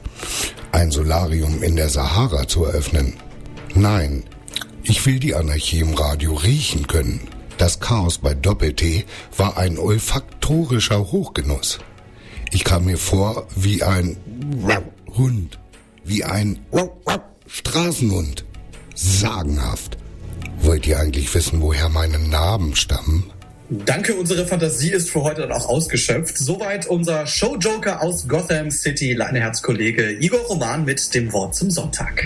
ein Solarium in der Sahara zu eröffnen. Nein, ich will die Anarchie im Radio riechen können. Das Chaos bei Doppel-T war ein olfaktorischer Hochgenuss. Ich kam mir vor wie ein Hund, wie ein Straßenhund. Sagenhaft. Wollt ihr eigentlich wissen, woher meine Narben stammen? Danke, unsere Fantasie ist für heute dann auch ausgeschöpft. Soweit unser Showjoker aus Gotham City, Leineherz-Kollege Igor Roman mit dem Wort zum Sonntag.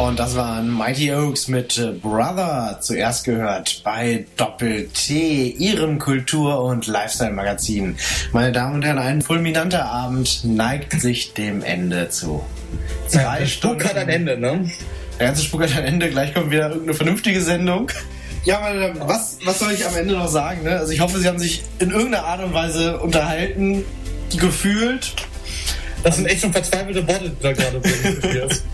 Und das waren Mighty Oaks mit äh, Brother, zuerst gehört bei Doppel-T, Ihrem Kultur- und Lifestyle-Magazin. Meine Damen und Herren, ein fulminanter Abend neigt sich dem Ende zu. Zwei Ja, der Spuk hat ein Ende, ne? Der ganze Spuk hat ein Ende, gleich kommt wieder irgendeine vernünftige Sendung. Ja, meine Damen, was, was soll ich am Ende noch sagen? Ne? Also ich hoffe, Sie haben sich in irgendeiner Art und Weise unterhalten, gefühlt. Das sind echt schon verzweifelte Worte, die du da gerade bringst.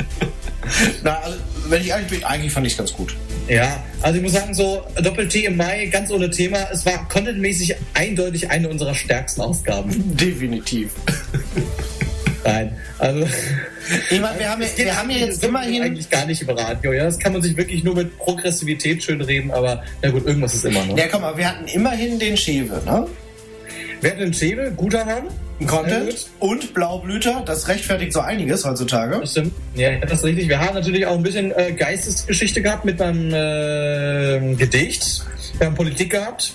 Na, also, wenn ich ehrlich bin, eigentlich fand ich es ganz gut. Ja, also ich muss sagen, so Doppel-T im Mai, ganz ohne Thema. Es war contentmäßig eindeutig eine unserer stärksten Ausgaben. Definitiv. Nein, also. Ich meine, wir haben, ja- wir haben ja eigentlich- jetzt immerhin. eigentlich gar nicht über Radio. Ja, das kann man sich wirklich nur mit Progressivität schön reden, aber na gut, irgendwas ist immer noch. Ja, komm mal, wir hatten immerhin den Schewe, ne? Wir hatten den Schewe, guter Mann. Ein Sehr Content gut. und Blaublüter, das rechtfertigt so einiges heutzutage. Das stimmt. Ja, das ist richtig. Wir haben natürlich auch ein bisschen äh, Geistesgeschichte gehabt mit meinem äh, Gedicht. Wir haben Politik gehabt.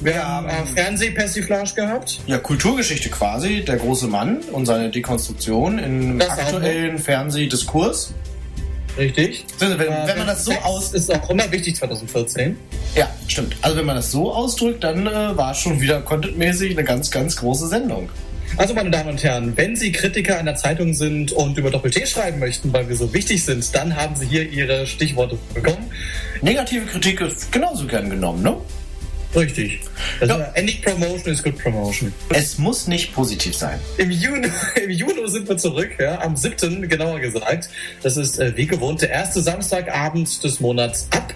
Wir haben äh, Fernsehpersiflage gehabt. Ja, Kulturgeschichte quasi, der große Mann und seine Dekonstruktion im aktuellen Fernsehdiskurs. Richtig. Also, wenn, wenn man das so aus... ist auch immer wichtig 2014. Ja, stimmt. Also wenn man das so ausdrückt, dann äh, war es schon wieder contentmäßig eine ganz, ganz große Sendung. Also, meine Damen und Herren, wenn Sie Kritiker einer Zeitung sind und über Doppel-T schreiben möchten, weil wir so wichtig sind, dann haben Sie hier Ihre Stichworte bekommen. Negative Kritik ist genauso gern genommen, ne? Richtig. Also, Any promotion is good promotion. Es muss nicht positiv sein. Im Juni, Im Juni sind wir zurück, ja, am 7. genauer gesagt. Das ist äh, wie gewohnt der erste Samstagabend des Monats ab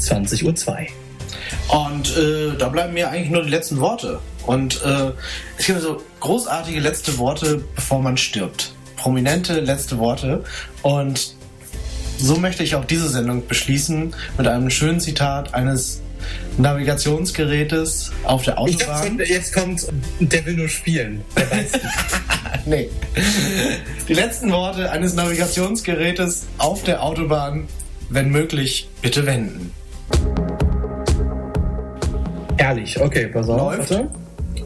20.02 Uhr. Und äh, da bleiben mir eigentlich nur die letzten Worte. Und äh, es gibt so großartige letzte Worte, bevor man stirbt. Prominente letzte Worte. Und so möchte ich auch diese Sendung beschließen mit einem schönen Zitat eines Navigationsgerätes auf der dachte, Autobahn. schon, jetzt kommt, der will nur spielen. Nee. Die letzten Worte eines Navigationsgerätes auf der Autobahn, wenn möglich, bitte wenden. Ehrlich, okay, pass auf. Läuft. warte.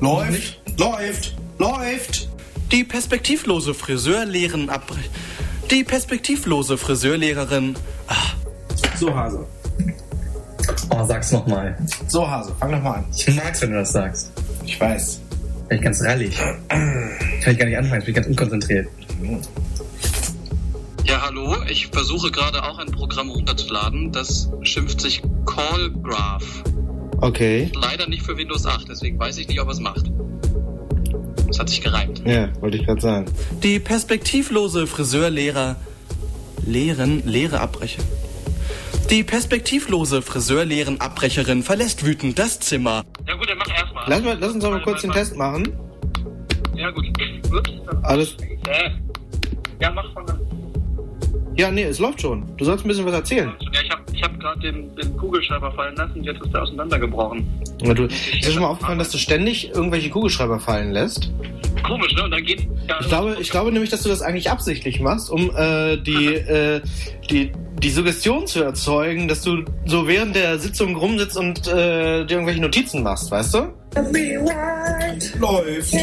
Läuft, läuft, läuft. Die perspektivlose Friseurlehren ab. Die perspektivlose Friseurlehrerin. So, Hase. Oh, sag's nochmal. So, Hase, fang doch mal an. Ich mag's, wenn du das sagst. Ich weiß. Bin ich ganz rallig. Kann ich gar nicht anfangen, ich bin ganz unkonzentriert. Ja, hallo. Ich versuche gerade auch ein Programm runterzuladen. Das schimpft sich Callgraph. Okay. Leider nicht für Windows 8, deswegen weiß ich nicht, ob es macht. Das hat sich gereimt. Ja, wollte ich gerade sagen. Die perspektivlose Friseurlehrer Lehren Lehre abbrechen. Die perspektivlose Friseurlehrenabbrecherin verlässt wütend das Zimmer. Ja gut, dann mach erstmal. Lass, mal, lass uns doch mal kurz den Test machen. Ja gut. Ups. Alles. Äh. Ja, mach von dann. Ja, nee, es läuft schon. Du sollst ein bisschen was erzählen. Ja, ich habe ich hab gerade den, den Kugelschreiber fallen lassen, jetzt ist er auseinandergebrochen. Ja, du, ist dir schon mal aufgefallen, dass du ständig irgendwelche Kugelschreiber fallen lässt? Komisch, ne? Und dann geht. Ja, Ich glaube, ich glaube nämlich, dass du das eigentlich absichtlich machst, um äh, die, äh, die, die Suggestion zu erzeugen, dass du so während der Sitzung rumsitzt und äh, dir irgendwelche Notizen machst, weißt du? Läuft.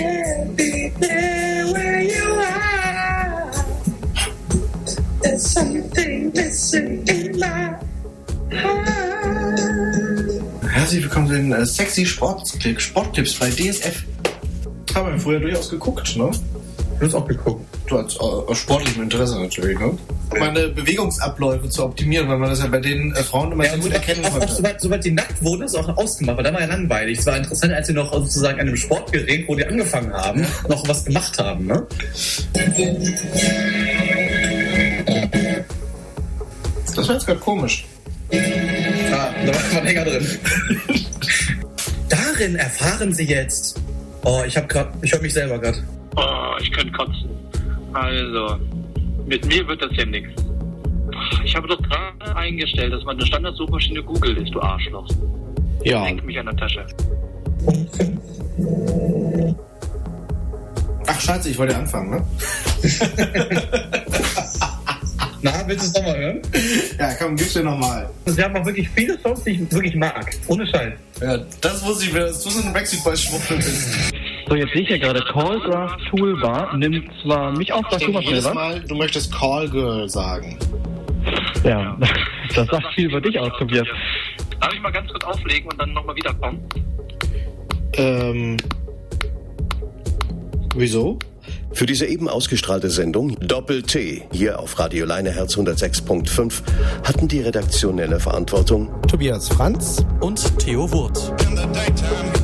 There's something missing Herzlich willkommen zu den äh, sexy Sportklick, Sporttipps bei DSF. Haben wir früher durchaus geguckt, ne? Du hast auch geguckt. Du hast äh, aus sportlichem Interesse natürlich, ne? Um meine Bewegungsabläufe zu optimieren, weil man das ja bei den äh, Frauen immer sehr gut erkennen auch, auch konnte. soweit, soweit die nackt wurden, ist auch ausgemacht, weil da war ja langweilig. Es war interessant, als sie noch sozusagen an einem Sportgerät, wo die angefangen haben, noch was gemacht haben, ne? Das war jetzt gerade komisch. Ah, da war man länger drin. Darin erfahren Sie jetzt. Oh, ich hab grad, ich höre mich selber gerade. Oh, ich könnte kotzen. Also, mit mir wird das ja nichts. Ich habe doch gerade eingestellt, dass meine Standardsuchmaschine Google ist, du Arschloch. Ja. Lenk mich an der Tasche. Ach scheiße, ich wollte ja anfangen, ne? Na, willst du es nochmal hören? Ja, komm, gib's dir nochmal. Sie haben auch wirklich viele Songs, die ich wirklich mag. Ohne Scheiß. Ja, das wusste ich, dass du so ein Backstreet Boys Schwuchtel. So, jetzt sehe ich ja gerade, Callgraph Toolbar nimmt zwar mich auf, sag du mal schnell. Mal, du möchtest Call Girl sagen. Ja, das sagt viel über dich aus, Tobias. Darf ich mal ganz kurz auflegen und dann nochmal wiederkommen? Ähm. Wieso? Für diese eben ausgestrahlte Sendung Doppel-T hier auf Radio Leineherz 106.5 hatten die redaktionelle Verantwortung Tobias Franz und Theo Wurth. In the daytime,